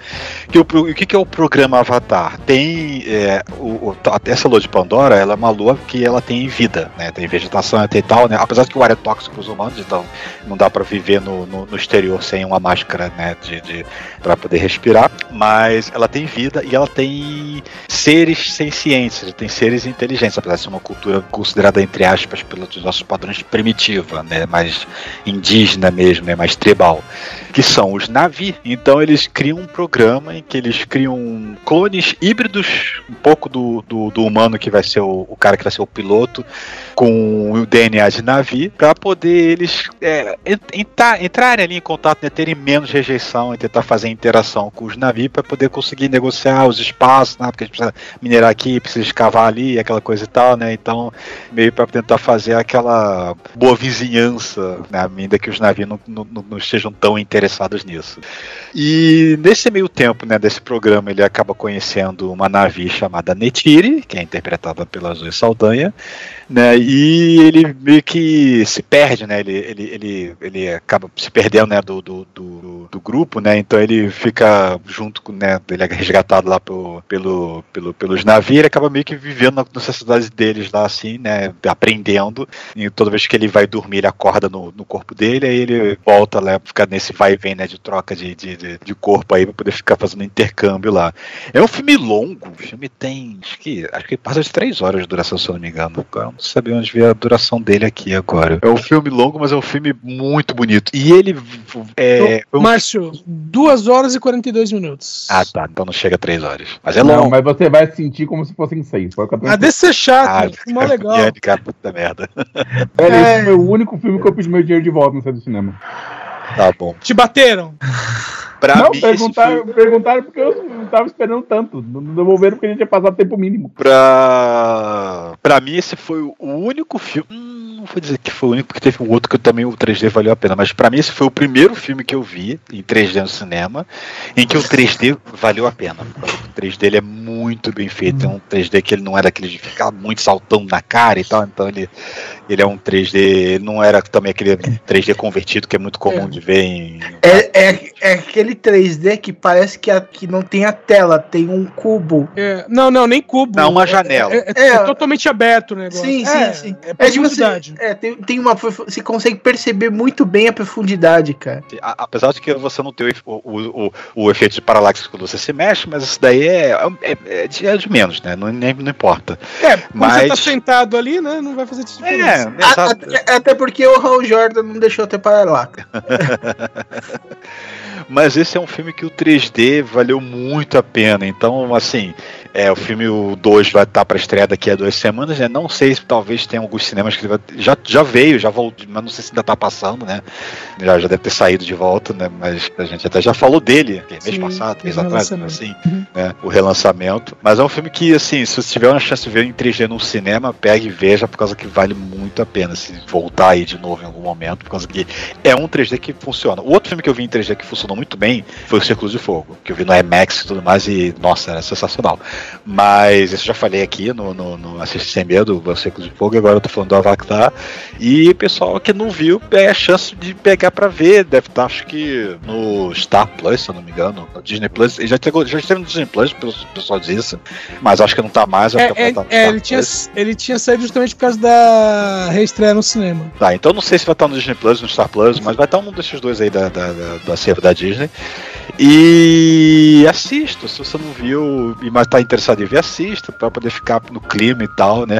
que o, o que, que é o programa Avatar? Tem, é, o, o- essa lua de Pandora, ela é uma lua que ela tem vida, né, tem vegetação tem tal, né, apesar que o ar é tóxico para os humanos, então não dá para viver no, no, no exterior sem uma máscara, né, de, de para poder respirar, mas ela tem vida e ela tem seres sencientes, tem seres inteligentes, apesar de ser uma cultura considerada entre aspas pelos nossos padrões primitiva, né, mais indígena mesmo, né, mais tribal, que são os Navi. Então eles criam um programa em que eles criam clones híbridos, um pouco do, do, do humano que vai ser o, o cara que vai ser o piloto, com o DNA de Navi, para poder eles é, en- entrar, entrarem ali em contato, né, terem menos rejeição e tentar fazer interação com os Navi para poder conseguir negociar os espaços, né, porque a gente precisa minerar aqui, precisa escavar ali, aquela coisa e tal, né? Então, meio para tentar fazer aquela boa vizinhança, né, ainda que os navios não, não- não estejam tão interessados nisso. E nesse meio tempo, né, desse programa, ele acaba conhecendo uma navio chamada Netiri, que é interpretada pela Zoe Saldanha, né? E ele meio que se perde, né? Ele, ele, ele, ele acaba se perdendo, né? Do, do, do- do grupo, né? Então ele fica junto com, né? Ele é resgatado lá pelo, pelo, pelo, pelos navios, ele acaba meio que vivendo na necessidade deles lá, assim, né? Aprendendo. E toda vez que ele vai dormir, ele acorda no, no corpo dele, aí ele volta lá, fica nesse vai e vem, né? De troca de, de, de, corpo aí pra poder ficar fazendo intercâmbio lá. É um filme longo, o filme tem. Acho que, acho que passa de três horas de duração, se eu não me engano. Eu não sabia onde ver a duração dele aqui agora. É um filme longo, mas é um filme muito bonito. E ele. É, Ô, Márcio, 2 horas e 42 minutos. Ah, tá. Então não chega a três horas. Mas é Não, longo. mas você vai sentir como se fossem seis. Pode ficar Ah, desse ser chato, Ah, ah, filme legal. Yanni, cara, puta merda. Velho, esse foi o único filme que eu pedi meu dinheiro de volta no centro do cinema. Tá bom. Te bateram? Pra não, mim, esse perguntaram, perguntaram porque eu não tava esperando tanto. Não não devolveram porque a gente tinha passado tempo mínimo. Pra... pra mim, esse foi o único filme. Hum, não vou dizer que foi o único, porque teve um outro que também o 3D valeu a pena. Mas pra mim, esse foi o primeiro filme que eu vi em 3D no cinema, em que o 3D valeu a pena. O 3D ele é muito bem feito. É um 3D que ele não é daquele de ficar muito saltando na cara e tal. Então ele, ele é um 3D. Ele não era também aquele 3D convertido que é muito comum de ver em. É, é, é aquele 3D que parece que, a- que não tem a tela, tem um cubo. É, não, não, nem cubo. Não, uma É- janela. É, é- é totalmente aberto o negócio. Sim, É, sim, sim. É, É de você. Profundidade. É, tem, tem uma. Você consegue perceber muito bem a profundidade, cara. A- apesar de que você não ter o, o, o, o efeito de paralaxe quando você se mexe, mas isso daí é, é, é de, é de menos, né? Não, nem, não importa. É, Mas- você tá sentado ali, né, não vai fazer diferença. É, A- até, até porque o Hal Jordan não deixou ter paralaca. Mas esse é um filme que o 3D valeu muito a pena. Então, assim, é, o filme 2 vai estar para estreia daqui a duas semanas, né? Não sei se talvez tenha alguns cinemas que vai, já, já veio, já voltou, mas não sei se ainda tá passando, né? Já, já deve ter saído de volta, né? Mas a gente até já falou dele, é mês Sim, passado, mês atrás, assim, né? O relançamento. Mas é um filme que, assim, se você tiver uma chance de ver em 3D no cinema, pegue e veja, por causa que vale muito a pena se voltar aí de novo em algum momento, por causa que é um 3D que funciona. O outro filme que eu vi em 3D que funcionou muito bem foi o Círculo de Fogo, que eu vi no IMAX e tudo mais, e nossa, era sensacional. Mas isso eu já falei aqui no, no, no Assiste Sem Medo, o Círculo de Fogo, e agora eu tô falando do Avatar. E pessoal que não viu, é a chance de pegar pra ver. Deve estar, acho que no Star Plus, se eu não me engano, no Disney Plus. Ele já, chegou, já esteve no Disney Plus, o pessoal diz isso, mas acho que não tá mais. acho que É, é, é, Star ele, tinha, ele tinha saído justamente por causa da reestreia no cinema. Tá, então não sei se vai estar no Disney Plus, no Star Plus, mas vai estar um desses dois aí da, da, da, acervo da Disney. E assista, se você não viu mas tá interessado em ver, assista, para poder ficar no clima e tal, né?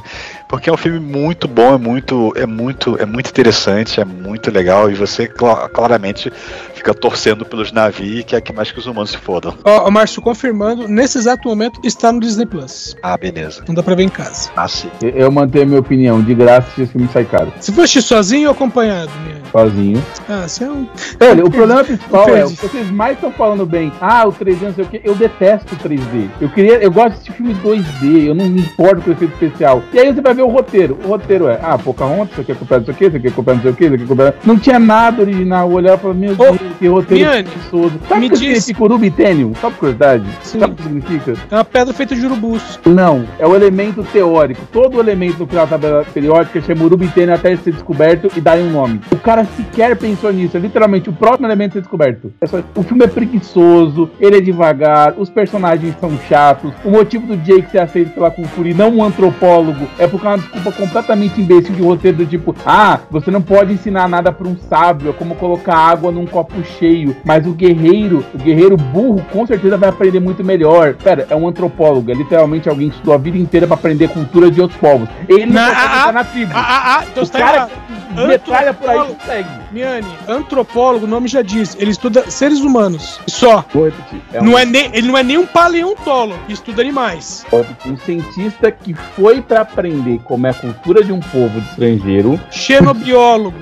Porque é um filme muito bom, é muito, é muito, é muito interessante, é muito legal, e você cla- claramente fica torcendo pelos navios e quer que mais que os humanos se fodam. Ó, ó, Márcio, confirmando, nesse exato momento está no Disney Plus. Ah, beleza. Não dá pra ver em casa. Ah, sim. Eu- Eu mantenho a minha opinião, de graça se esse filme sai caro. Se assistir sozinho ou acompanhado, Miane? Sozinho. Ah, você é um. Olha, o problema principal é, o que vocês mais estão falando bem, ah, o 3D, não sei o que, eu detesto o 3D. Eu queria, eu gosto de assistir filme 2D, eu não me importo com o efeito especial. E aí você vai o roteiro. O roteiro é, ah, Pocahontas, isso aqui é copiado disso aqui, isso aqui é copiado não sei o que, isso aqui é copiado. Não tinha nada original. Eu olhava e falava, meu Deus, que roteiro Miane, preguiçoso. Sabe o que diz- significa urubitênio? Só por curiosidade? Sim. Sabe o que significa? É uma pedra feita de urubus. Não, é o elemento teórico. Todo elemento no final da tabela periódica chama urubitênio até ser descoberto e dá um nome. O cara sequer pensou nisso. É literalmente o próximo elemento ser descoberto. É só- O filme é preguiçoso, ele é devagar, os personagens são chatos. O motivo do Jake ser aceito pela e não um antropólogo é porque é uma desculpa completamente imbecil de roteiro do tipo: ah, você não pode ensinar nada pra um sábio, é como colocar água num copo cheio. Mas o guerreiro, o guerreiro burro, com certeza vai aprender muito melhor. Pera, é um antropólogo, é literalmente alguém que estudou a vida inteira pra aprender cultura de outros povos. Ele não, ah, entrar ah, na tribo. Ah, ah, ah, então o cara que metralha por aí consegue. Miane, antropólogo, o nome já diz, ele estuda seres humanos. Só. Vou repetir. É Não um- é nem, ele não é nem um paleontólogo, estuda animais. um cientista que foi pra aprender como é a cultura de um povo estrangeiro. Xenobiólogo.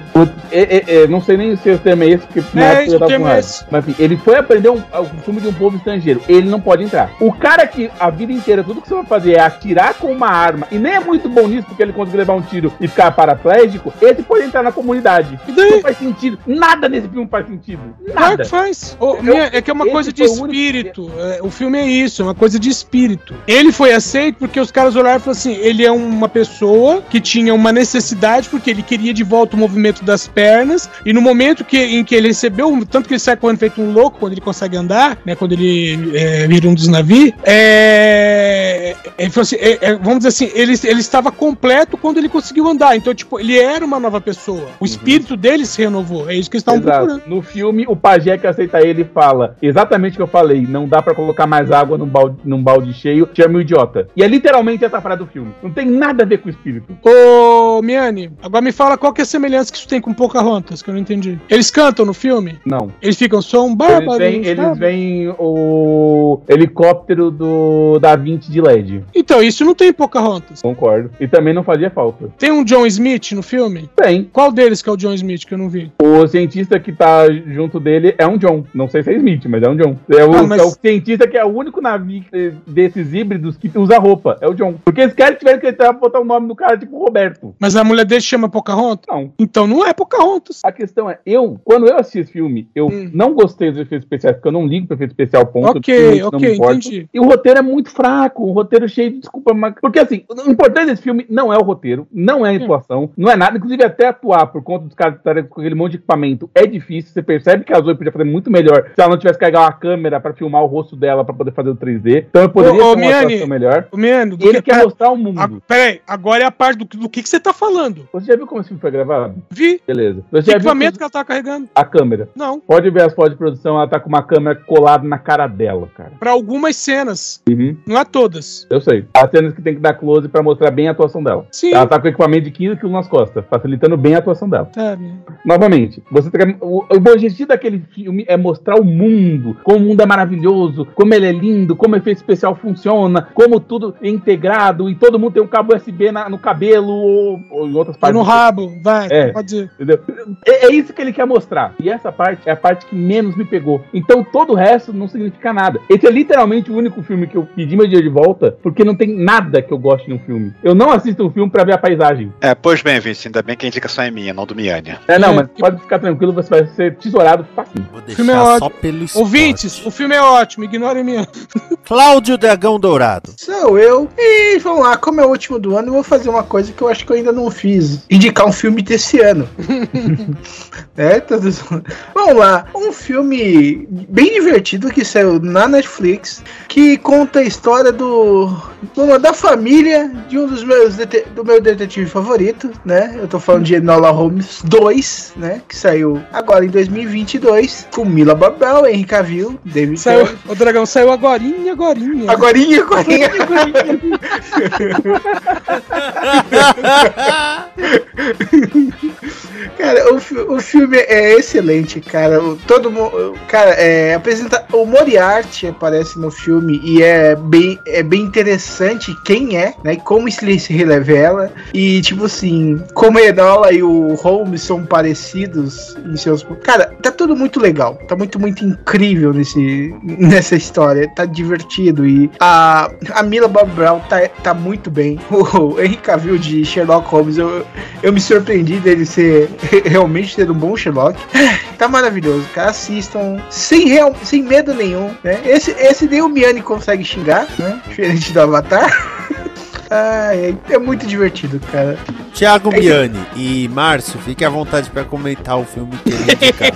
É- é- é, não sei nem se o termo é esse, porque na É, tava termo é esse. Mas enfim, ele foi aprender um, o costume de um povo estrangeiro. Ele não pode entrar. O cara que a vida inteira, tudo que você vai fazer é atirar com uma arma, e nem é muito bom nisso, porque ele conseguiu levar um tiro e ficar paraplégico, esse pode entrar na comunidade. E daí? Não faz sentido. Nada nesse filme faz sentido. Claro Nada. que faz. Minha- é que é uma esse coisa de foi o único- espírito. É, o filme é isso, é uma coisa de espírito. Ele foi aceito porque os caras olharam e falaram assim: ele é uma pessoa que tinha uma necessidade porque ele queria de volta o movimento das pernas. E no momento que, em que ele recebeu, tanto que ele sai correndo feito um louco quando ele consegue andar, né? Quando ele é, vira um dos navios, é, ele falou assim, é, é, vamos dizer assim, ele, ele estava completo quando ele conseguiu andar. Então, tipo, ele era uma nova pessoa. O espírito dele se renovou. É isso que eles estavam Exato. procurando. No filme, o pajé que aceita ele fala exatamente o que eu falei: não dá pra colocar mais água num balde, num balde cheio, chama o idiota. E é literalmente essa frase do filme. Não tem nada a ver com o espírito. Ô, Miane, agora me fala qual que é a semelhança que isso tem com Pocahontas, que eu não entendi. Eles cantam no filme? Não. Eles ficam só um bárbaro. eles veem o helicóptero do Da Vinci de LED. Então, isso não tem em Pocahontas. Concordo. E também não fazia falta. Tem um John Smith no filme? Tem. Qual deles que é o John Smith que eu não vi? O cientista que tá junto dele é um John. Não sei se é Smith, mas é um John. É o, Ah, mas- é o cientista que é o único navio que- desses híbridos que usa roupa. É o John. Porque eles querem tiveram que botar o nome do cara tipo Roberto. Mas a mulher dele chama Pocahontas? Não. Então não é Pocahontas. A questão é, eu, quando eu assisti esse filme, eu não gostei dos efeitos especiais, porque eu não ligo para efeito especial, ponto. Ok, ok, entendi. E o roteiro é muito fraco, um roteiro cheio de desculpa. Mas... Porque assim, o importante desse filme não é o roteiro, não é a atuação, não é nada. Inclusive, até atuar por conta dos caras estarem com aquele monte de equipamento é difícil. Você percebe que a Zoe podia fazer muito melhor se ela não tivesse que carregar uma câmera para filmar o rosto dela para poder fazer o 3D. Então eu poderia Ô, ô, ter uma Miane, atuação melhor. Ô, Miane, do ele que- quer mostrar o mundo. Ah, peraí, agora é a parte do, do que, que você tá falando. Você já viu como esse filme foi gravado? Vi. Beleza. Você viu equipamento que ela tá carregando? a câmera? Não. Pode ver as fotos de produção, ela tá com uma câmera colada na cara dela, cara. Pra algumas cenas. Uhum. Não é todas. Eu sei. As cenas que tem que dar close pra mostrar bem a atuação dela. Sim. Ela tá com equipamento de 15 kg nas costas, facilitando bem a atuação dela. Sabe? Novamente, você tem- o, o objetivo daquele filme é mostrar o mundo, como o mundo é maravilhoso, como ele é lindo, como o efeito especial funciona, como tudo é integrado e todo mundo tem um cabo USB na- no cabelo ou, ou em outras partes. no do- rabo, vai, É. pode. Entendeu? É, é isso que ele quer mostrar. E essa parte é a parte que menos me pegou. Então todo o resto não significa nada. Esse é literalmente o único filme que eu pedi meu dia de volta, porque não tem nada que eu goste num filme. Eu não assisto um filme pra ver a paisagem. É, pois bem, Vinci, ainda bem que a indicação é minha, não do Miane. É, não, É, mas pode ficar tranquilo, você vai ser tesourado facinho. Vou O filme é deixar ótimo. só pelo esporte. Ouvintes, o filme é ótimo, ignorem minha. Cláudio Dragão Dourado. Sou eu. E vamos lá, como é o último do ano, eu vou fazer uma coisa que eu acho que eu ainda não fiz. Indicar um filme desse ano. é, todos. Vamos lá, um filme bem divertido que saiu na Netflix, que conta a história do. Uma, da família de um dos meus dete- do meu detetive favorito, né? Eu tô falando de Enola Holmes 2, né? Que saiu agora em 2022, com Mila Babel, Henry Cavill, David Saiu, o dragão saiu agorinha, agorinha. Agorinha, agorinha. Cara, o, o filme é excelente, cara. Todo mundo. Cara, é, apresenta. O Moriarty aparece no filme e é bem, é bem interessante quem é, né? E como ele se revela. E, tipo assim, como a Enola e o Holmes são parecidos em seus. Cara, tá tudo muito legal. Tá muito, muito incrível nesse, nessa história. Tá divertido. E a, a Mila Bob Brown tá, tá muito bem. O Henry Cavill de Sherlock Holmes, eu, eu me surpreendi dele ser realmente ter um bom Sherlock. Tá maravilhoso, cara. Assistam sem, real, sem medo nenhum, né? Esse, esse nem o Miane consegue xingar, né? Diferente do Avatar. Ai, é, é muito divertido, cara. Thiago Miani e Márcio, fique à vontade pra comentar o filme que ele indicar.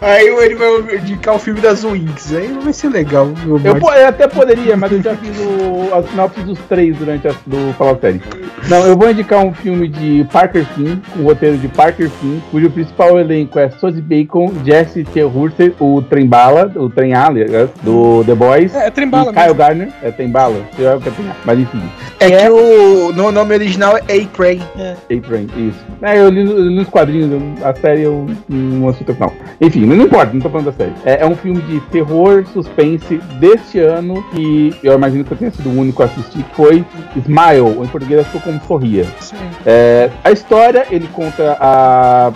Aí ele vai indicar o filme das Wings. Aí vai ser legal. meu Eu, eu até poderia, mas eu já fiz o, a sinopse dos três durante a, do Falar Série. Não, eu vou indicar um filme de Parker Finn, com o roteiro de Parker Finn, cujo principal elenco é Sosie Bacon, Jesse T. Hurter, o Trem Bala, o Trem aliás, do The Boys. É, é Trem Bala e Kyle. Garner, é Trem Bala, eu é é. É que o no nome original é A-Train. A-Train, isso. É, eu li no- nos quadrinhos, eu- a série eu não assisto até o final. Enfim, não importa, não tô falando da série. É, é um filme de terror, suspense deste ano, que eu imagino que eu tenha sido o único a assistir, que foi Smile, ou em português ficou como Sorria. Sim. É, a história, ele conta a,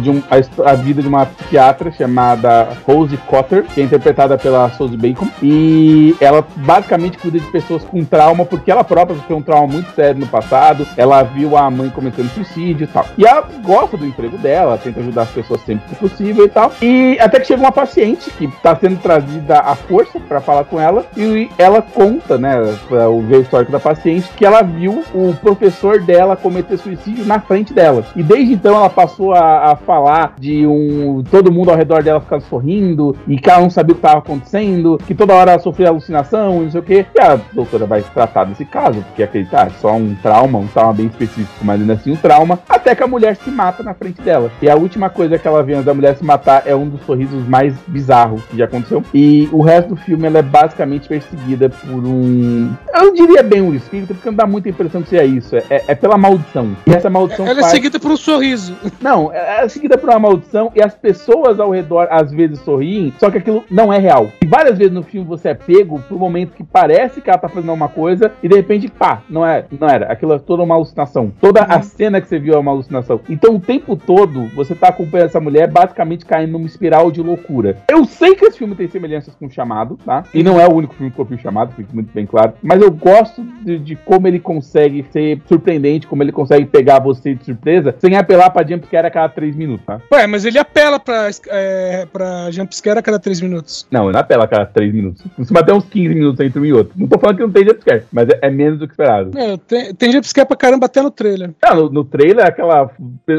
de um- a, a vida de uma psiquiatra chamada Rose Cotter, que é interpretada pela Suzy Bacon, e ela basicamente cuida de pessoas com trauma, porque ela própria sofreu um trauma muito sério no passado, ela viu a mãe cometendo suicídio e tal. E ela gosta do emprego dela, tenta ajudar as pessoas sempre que possível e tal. E até que chega uma paciente que tá sendo trazida à força pra falar com ela, e ela conta, né, pra ver o histórico da paciente, que ela viu o professor dela cometer suicídio na frente dela. E desde então ela passou a, a falar de um. todo mundo ao redor dela ficando sorrindo, e que ela não sabia o que estava acontecendo, que toda hora ela sofria alucinação, e não sei o quê. E a doutora vai tratar desse caso, porque acreditar, é só um trauma, um trauma bem específico, mas ainda assim um trauma, até que a mulher se mata na frente dela. E a última coisa que ela vê antes da mulher se matar é um dos sorrisos mais bizarros que já aconteceu. E o resto do filme ela é basicamente perseguida por um. Eu não diria bem um espírito, porque não dá muita impressão que seja isso. É, é pela maldição. E essa maldição Ela é faz- seguida por um sorriso. não, é é seguida por uma maldição e as pessoas ao redor às vezes sorriem, só que aquilo não é real. E várias vezes no filme você é pego por um momento que parece que ela tá fazendo uma coisa e de repente, pá, não é, não era. Aquilo é toda uma alucinação. Toda a cena que você viu é uma alucinação. Então o tempo todo você tá acompanhando essa mulher basicamente caindo numa espiral de loucura. Eu sei que esse filme tem semelhanças com o Chamado, tá? E não é o único filme que copia o Chamado, fica muito bem claro. Mas eu gosto de, de como ele consegue ser surpreendente, como ele consegue pegar você de surpresa, sem apelar pra jumpscare a cada 3 minutos, tá? Ué, mas ele apela pra, é, pra jumpscare a cada 3 minutos. Não, não apela a cada 3 minutos. Costuma até uns 15 minutos entre um e outro. Não tô falando que não tem jumpscare, mas é, é menos do que esperado. É, tem, tem jumpscare pra caramba até no trailer. Ah, no, no trailer, aquela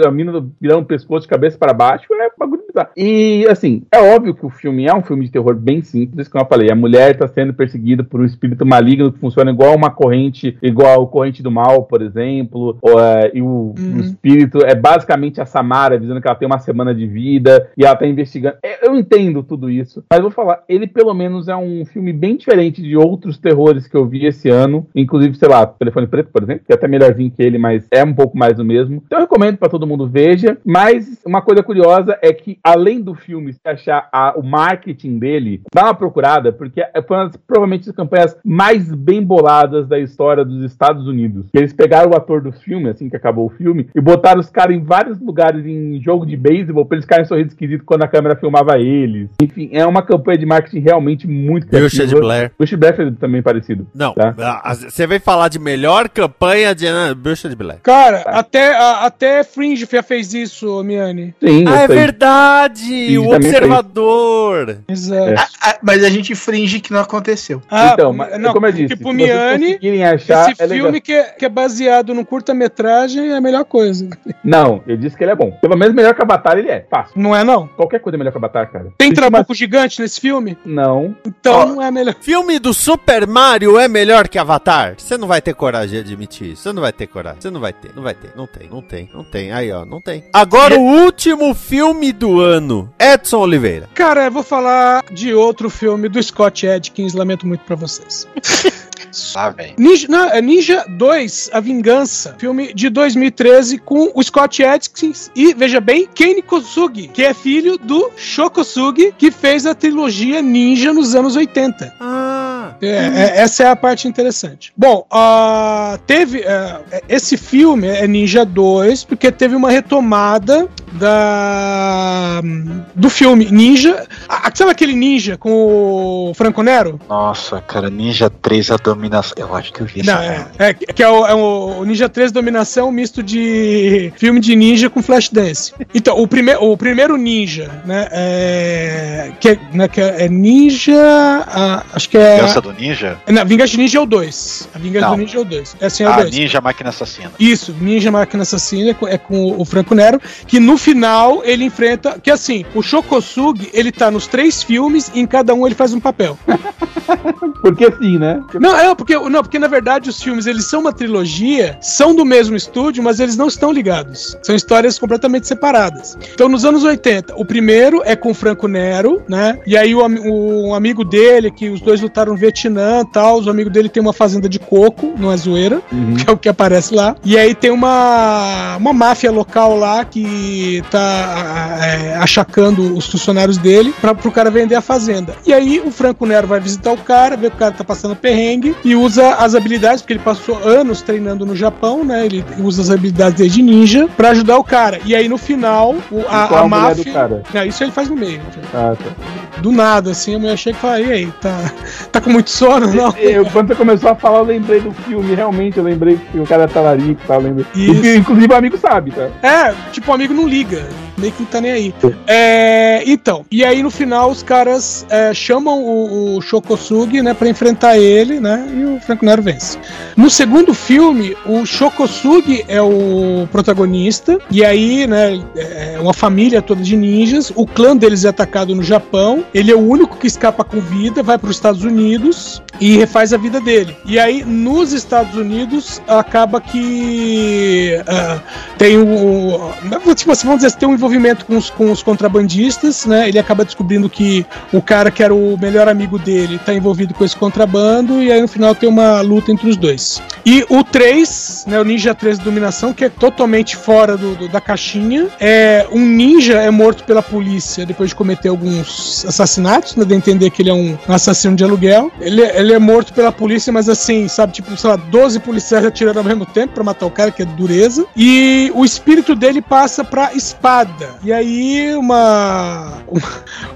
a mina virando o pescoço de cabeça para baixo é bagulho bizarro. E, assim, é óbvio que o filme é um filme de terror bem simples, como eu falei. A mulher tá sendo perseguida por um espírito maligno que funciona igual uma corrente, igual a corrente do mal, por exemplo. ou, é, e o, o espírito é basicamente a Samara, dizendo que ela tem uma semana de vida e ela tá investigando. É, Eu entendo tudo isso, mas vou falar, ele pelo menos é um filme bem diferente de outros terrores que eu vi esse ano, inclusive, sei lá, Telefone Preto, por exemplo, que é até melhorzinho que ele, mas é um pouco mais do mesmo. Então eu recomendo pra todo mundo veja, mas uma coisa curiosa é que além do filme se achar a- o marketing dele, dá uma procurada, porque foi uma das, provavelmente as campanhas mais bem boladas da história dos Estados Unidos. Eles pegaram o ator do filme, assim que acabou o filme, e botaram os caras em vários lugares em jogo de beisebol pra eles ficarem sorrindo esquisito quando a câmera filmava eles. Enfim, é uma campanha de marketing realmente muito Bruxa de Blair. Bruxa de Blair fez também parecido. Não, Tá? ah, você veio falar de melhor campanha de ah, Bruxa de Blair. Cara, até, a- até Fringe já fez isso, Miane. Sim, Ah, é sei. Verdade! O. Observador! Exato. É. Ah, mas a gente finge que não aconteceu. Ah, então, mas, não, como eu disse, tipo, Miane, achar, Esse é legal. filme que é, que é baseado num curta-metragem é a melhor coisa. Não, eu disse que ele é bom. Pelo menos melhor que Avatar ele é. Fácil. Não é, não? Qualquer coisa é melhor que Avatar, cara. Tem trabuco gigante nesse filme? Não. Então Ó. não é melhor. Filme do Super Mario é melhor que Avatar? Você não vai ter coragem de admitir isso. Você não vai ter coragem. Você não vai ter. Não vai ter. Não tem. Não tem. Não tem. Aí, ó. Não tem. Agora, o último filme do ano. Edson Oliveira. Cara, eu vou falar de outro filme do Scott Adkins, lamento muito pra vocês. Lá vem. Ninja, não, é Ninja 2, A Vingança, filme de 2013 com o Scott Adkins e, veja bem, Kenny Kosugi, que é filho do Shokosugi, que fez a trilogia Ninja nos anos 80. Ah. É, é, essa é a parte interessante. Bom, ah, teve. ah, esse filme é Ninja 2, porque teve uma retomada da do filme Ninja. Ah, sabe aquele ninja com o Franco Nero? Nossa, cara, Ninja 3 a dominação. Eu acho que eu vi Não, é, é, que é o, é o Ninja 3 Dominação, misto de filme de ninja com Flashdance. Então, o, prime o primeiro ninja, né, é, que, é, né, que é Ninja, ah, acho que é... Dança do Ninja? Não, Vingança Ninja é o 2. A Vingança Não. do Ninja é o 2. É assim, é o Ah, 2. Ninja Máquina Assassina. Isso, Ninja Máquina Assassina é com, é com o Franco Nero, que no final ele enfrenta. Que assim, o Shokosugi, ele tá nos três filmes e em cada um ele faz um papel. Porque sim, né? Não, é, porque, não, porque na verdade os filmes eles são uma trilogia, são do mesmo estúdio, mas eles não estão ligados. São histórias completamente separadas. Então, nos anos 80, o primeiro é com o Franco Nero, né? E aí o, o- um amigo dele, que os dois lutaram no Vietnã e tal, os amigos dele tem uma fazenda de coco, não é zoeira, Uhum. que é o que aparece lá. E aí tem uma, uma máfia local lá que tá é, achacando os funcionários dele para pro cara vender a fazenda. E aí o Franco Nero vai visitar o cara, vê que o cara tá passando perrengue e usa as habilidades, porque ele passou anos treinando no Japão, né? Ele usa as habilidades dele de ninja pra ajudar o cara. E aí no final, o- a, a a máfia. do cara? Não, isso ele faz no meio. Ah, tá. Do nada, assim, a mulher chega e fala: E aí, tá, tá com muito sono? Não. Eu, quando você começou a falar, eu lembrei do filme, realmente, eu lembrei que o cara é talarico e tal, lembro. Isso. O que, inclusive o amigo sabe, tá? É, tipo, o amigo não liga. Meio que não tá nem aí. É, então, e aí no final os caras é, chamam o, o Shokosugi, né, pra enfrentar ele, né, e o Franco Nero vence. No segundo filme, o Shokosugi é o protagonista, e aí, né, é uma família toda de ninjas, o clã deles é atacado no Japão, ele é o único que escapa com vida, vai para os Estados Unidos e refaz a vida dele. E aí, nos Estados Unidos, acaba que ah, tem o. Tipo assim, vamos dizer, tem um envolvimento com os, com os contrabandistas, né? Ele acaba descobrindo que o cara que era o melhor amigo dele tá envolvido com esse contrabando, e aí no final tem uma luta entre os dois. E o 3, né? O Ninja 3 de Dominação, que é totalmente fora do, do- da caixinha. É, um ninja é morto pela polícia depois de cometer alguns assassinatos, né? De entender que ele é um assassino de aluguel. Ele, ele é morto pela polícia, mas assim, sabe, tipo, sei lá, 12 policiais atirando ao mesmo tempo pra matar o cara, que é dureza. E o espírito dele passa pra espada. E aí uma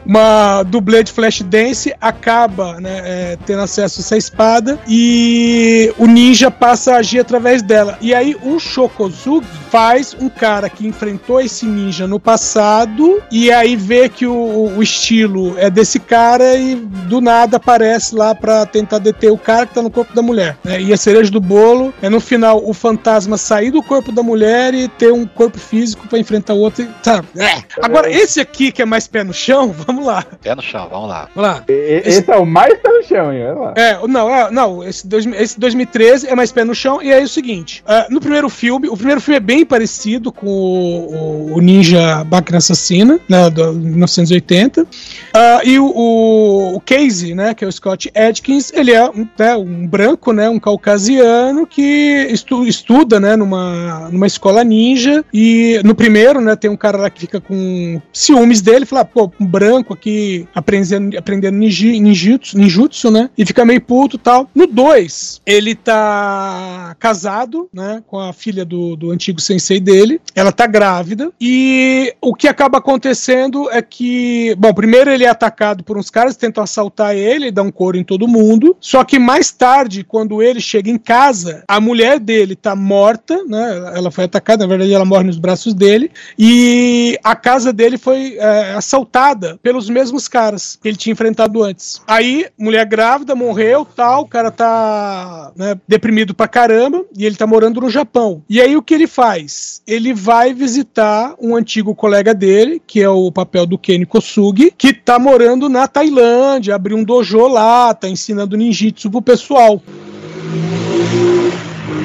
uma, dublê de Flashdance acaba, né, é, tendo acesso a essa espada e o ninja passa a agir através dela. E aí o Shokozugi faz um cara que enfrentou esse ninja no passado e aí vê que o, o estilo é desse cara e do nada aparece lá pra tentar deter o cara que tá no corpo da mulher. né? E a cereja do bolo é no final o fantasma sair do corpo da mulher e ter um corpo físico pra enfrentar o outro. E- Tá. É. Agora, esse aqui que é mais pé no chão, vamos lá. Pé no chão, vamos lá. Vamos lá. E- e- Esse, é o mais pé no chão, hein? É, não, é, não, esse, dois, esse 2013 é mais pé no chão, e aí é o seguinte: ah, no primeiro filme, o primeiro filme é bem parecido com o, o- o Ninja Máquina Assassina, né, do 1980. Ah, e o, o, o Casey, né, que é o Scott Adkins, ele é um, né, um branco, né, um caucasiano que estu- estuda, né, numa, numa escola ninja, e no primeiro, né, tem um cara lá que fica com ciúmes dele, fala, pô, um branco aqui aprendendo, aprendendo ninji, ninjutsu, ninjutsu, né? E fica meio puto tal. No 2, ele tá casado, né? Com a filha do, do antigo sensei dele. Ela tá grávida. E o que acaba acontecendo é que, bom, primeiro ele é atacado por uns caras tentam assaltar ele, dá um couro em todo mundo. Só que mais tarde, quando ele chega em casa, a mulher dele tá morta, né? Ela foi atacada, na verdade ela morre nos braços dele. E a casa dele foi é, assaltada pelos mesmos caras que ele tinha enfrentado antes. Aí, mulher grávida, morreu, tal, o cara tá né, deprimido pra caramba e ele tá morando no Japão. E aí o que ele faz? Ele vai visitar um antigo colega dele, que é o papel do Kenny Kosugi, que tá morando na Tailândia, abriu um dojo lá, tá ensinando ninjitsu pro pessoal.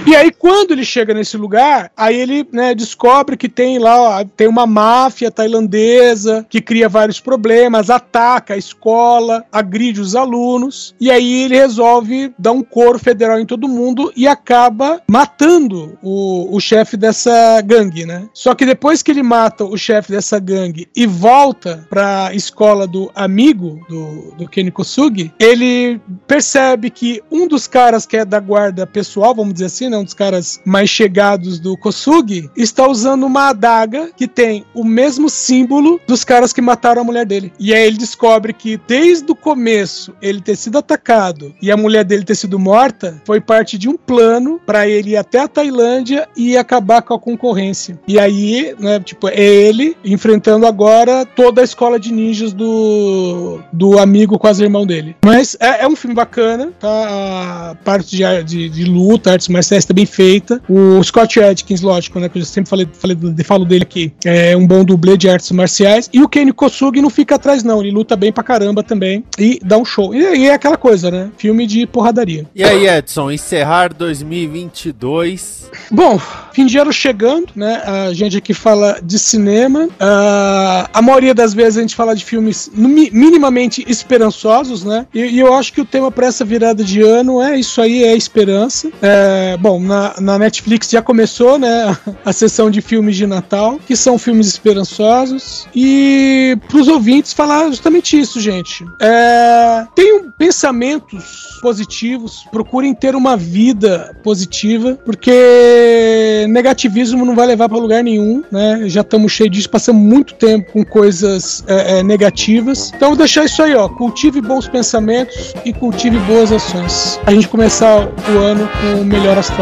E aí, quando ele chega nesse lugar, aí ele né, descobre que tem lá, ó, tem uma máfia tailandesa que cria vários problemas, ataca a escola, agride os alunos, e aí ele resolve dar um coro federal em todo mundo e acaba matando o, o chefe dessa gangue, né? Só que depois que ele mata o chefe dessa gangue e volta pra escola do amigo do, do Kenny Kosugi, ele percebe que um dos caras que é da guarda pessoal, vamos dizer assim, né, um dos caras mais chegados do Kosugi, está usando uma adaga que tem o mesmo símbolo dos caras que mataram a mulher dele. E aí ele descobre que desde o começo ele ter sido atacado e a mulher dele ter sido morta foi parte de um plano para ele ir até a Tailândia e acabar com a concorrência. E aí, né, tipo, é ele enfrentando agora toda a escola de ninjas do, do amigo quase irmão dele. Mas é, é um filme bacana, tá? A parte de, de, de luta, artes marciais tá bem feita. O Scott Adkins, lógico, né? Que eu sempre falei, falei, falo dele aqui. É um bom dublê de artes marciais. E o Kenny Kosugi não fica atrás, não. Ele luta bem pra caramba também. E dá um show. E, e é aquela coisa, né? Filme de porradaria. E aí, Edson, encerrar 2022. Bom, fim de ano chegando, né? A gente aqui fala de cinema. Ah, a maioria das vezes a gente fala de filmes minimamente esperançosos, né? E, e eu acho que o tema para essa virada de ano é isso aí, é esperança. É, bom, Bom, na, na Netflix já começou, né, a sessão de filmes de Natal, que são filmes esperançosos. E pros ouvintes falar justamente isso, gente. É, tenham pensamentos positivos, procurem ter uma vida positiva, porque negativismo não vai levar para lugar nenhum, né? Já estamos cheios disso, passamos muito tempo com coisas é, é, negativas. Então vou deixar isso aí, ó. Cultive bons pensamentos e cultive boas ações. A gente começar o ano com o melhor astral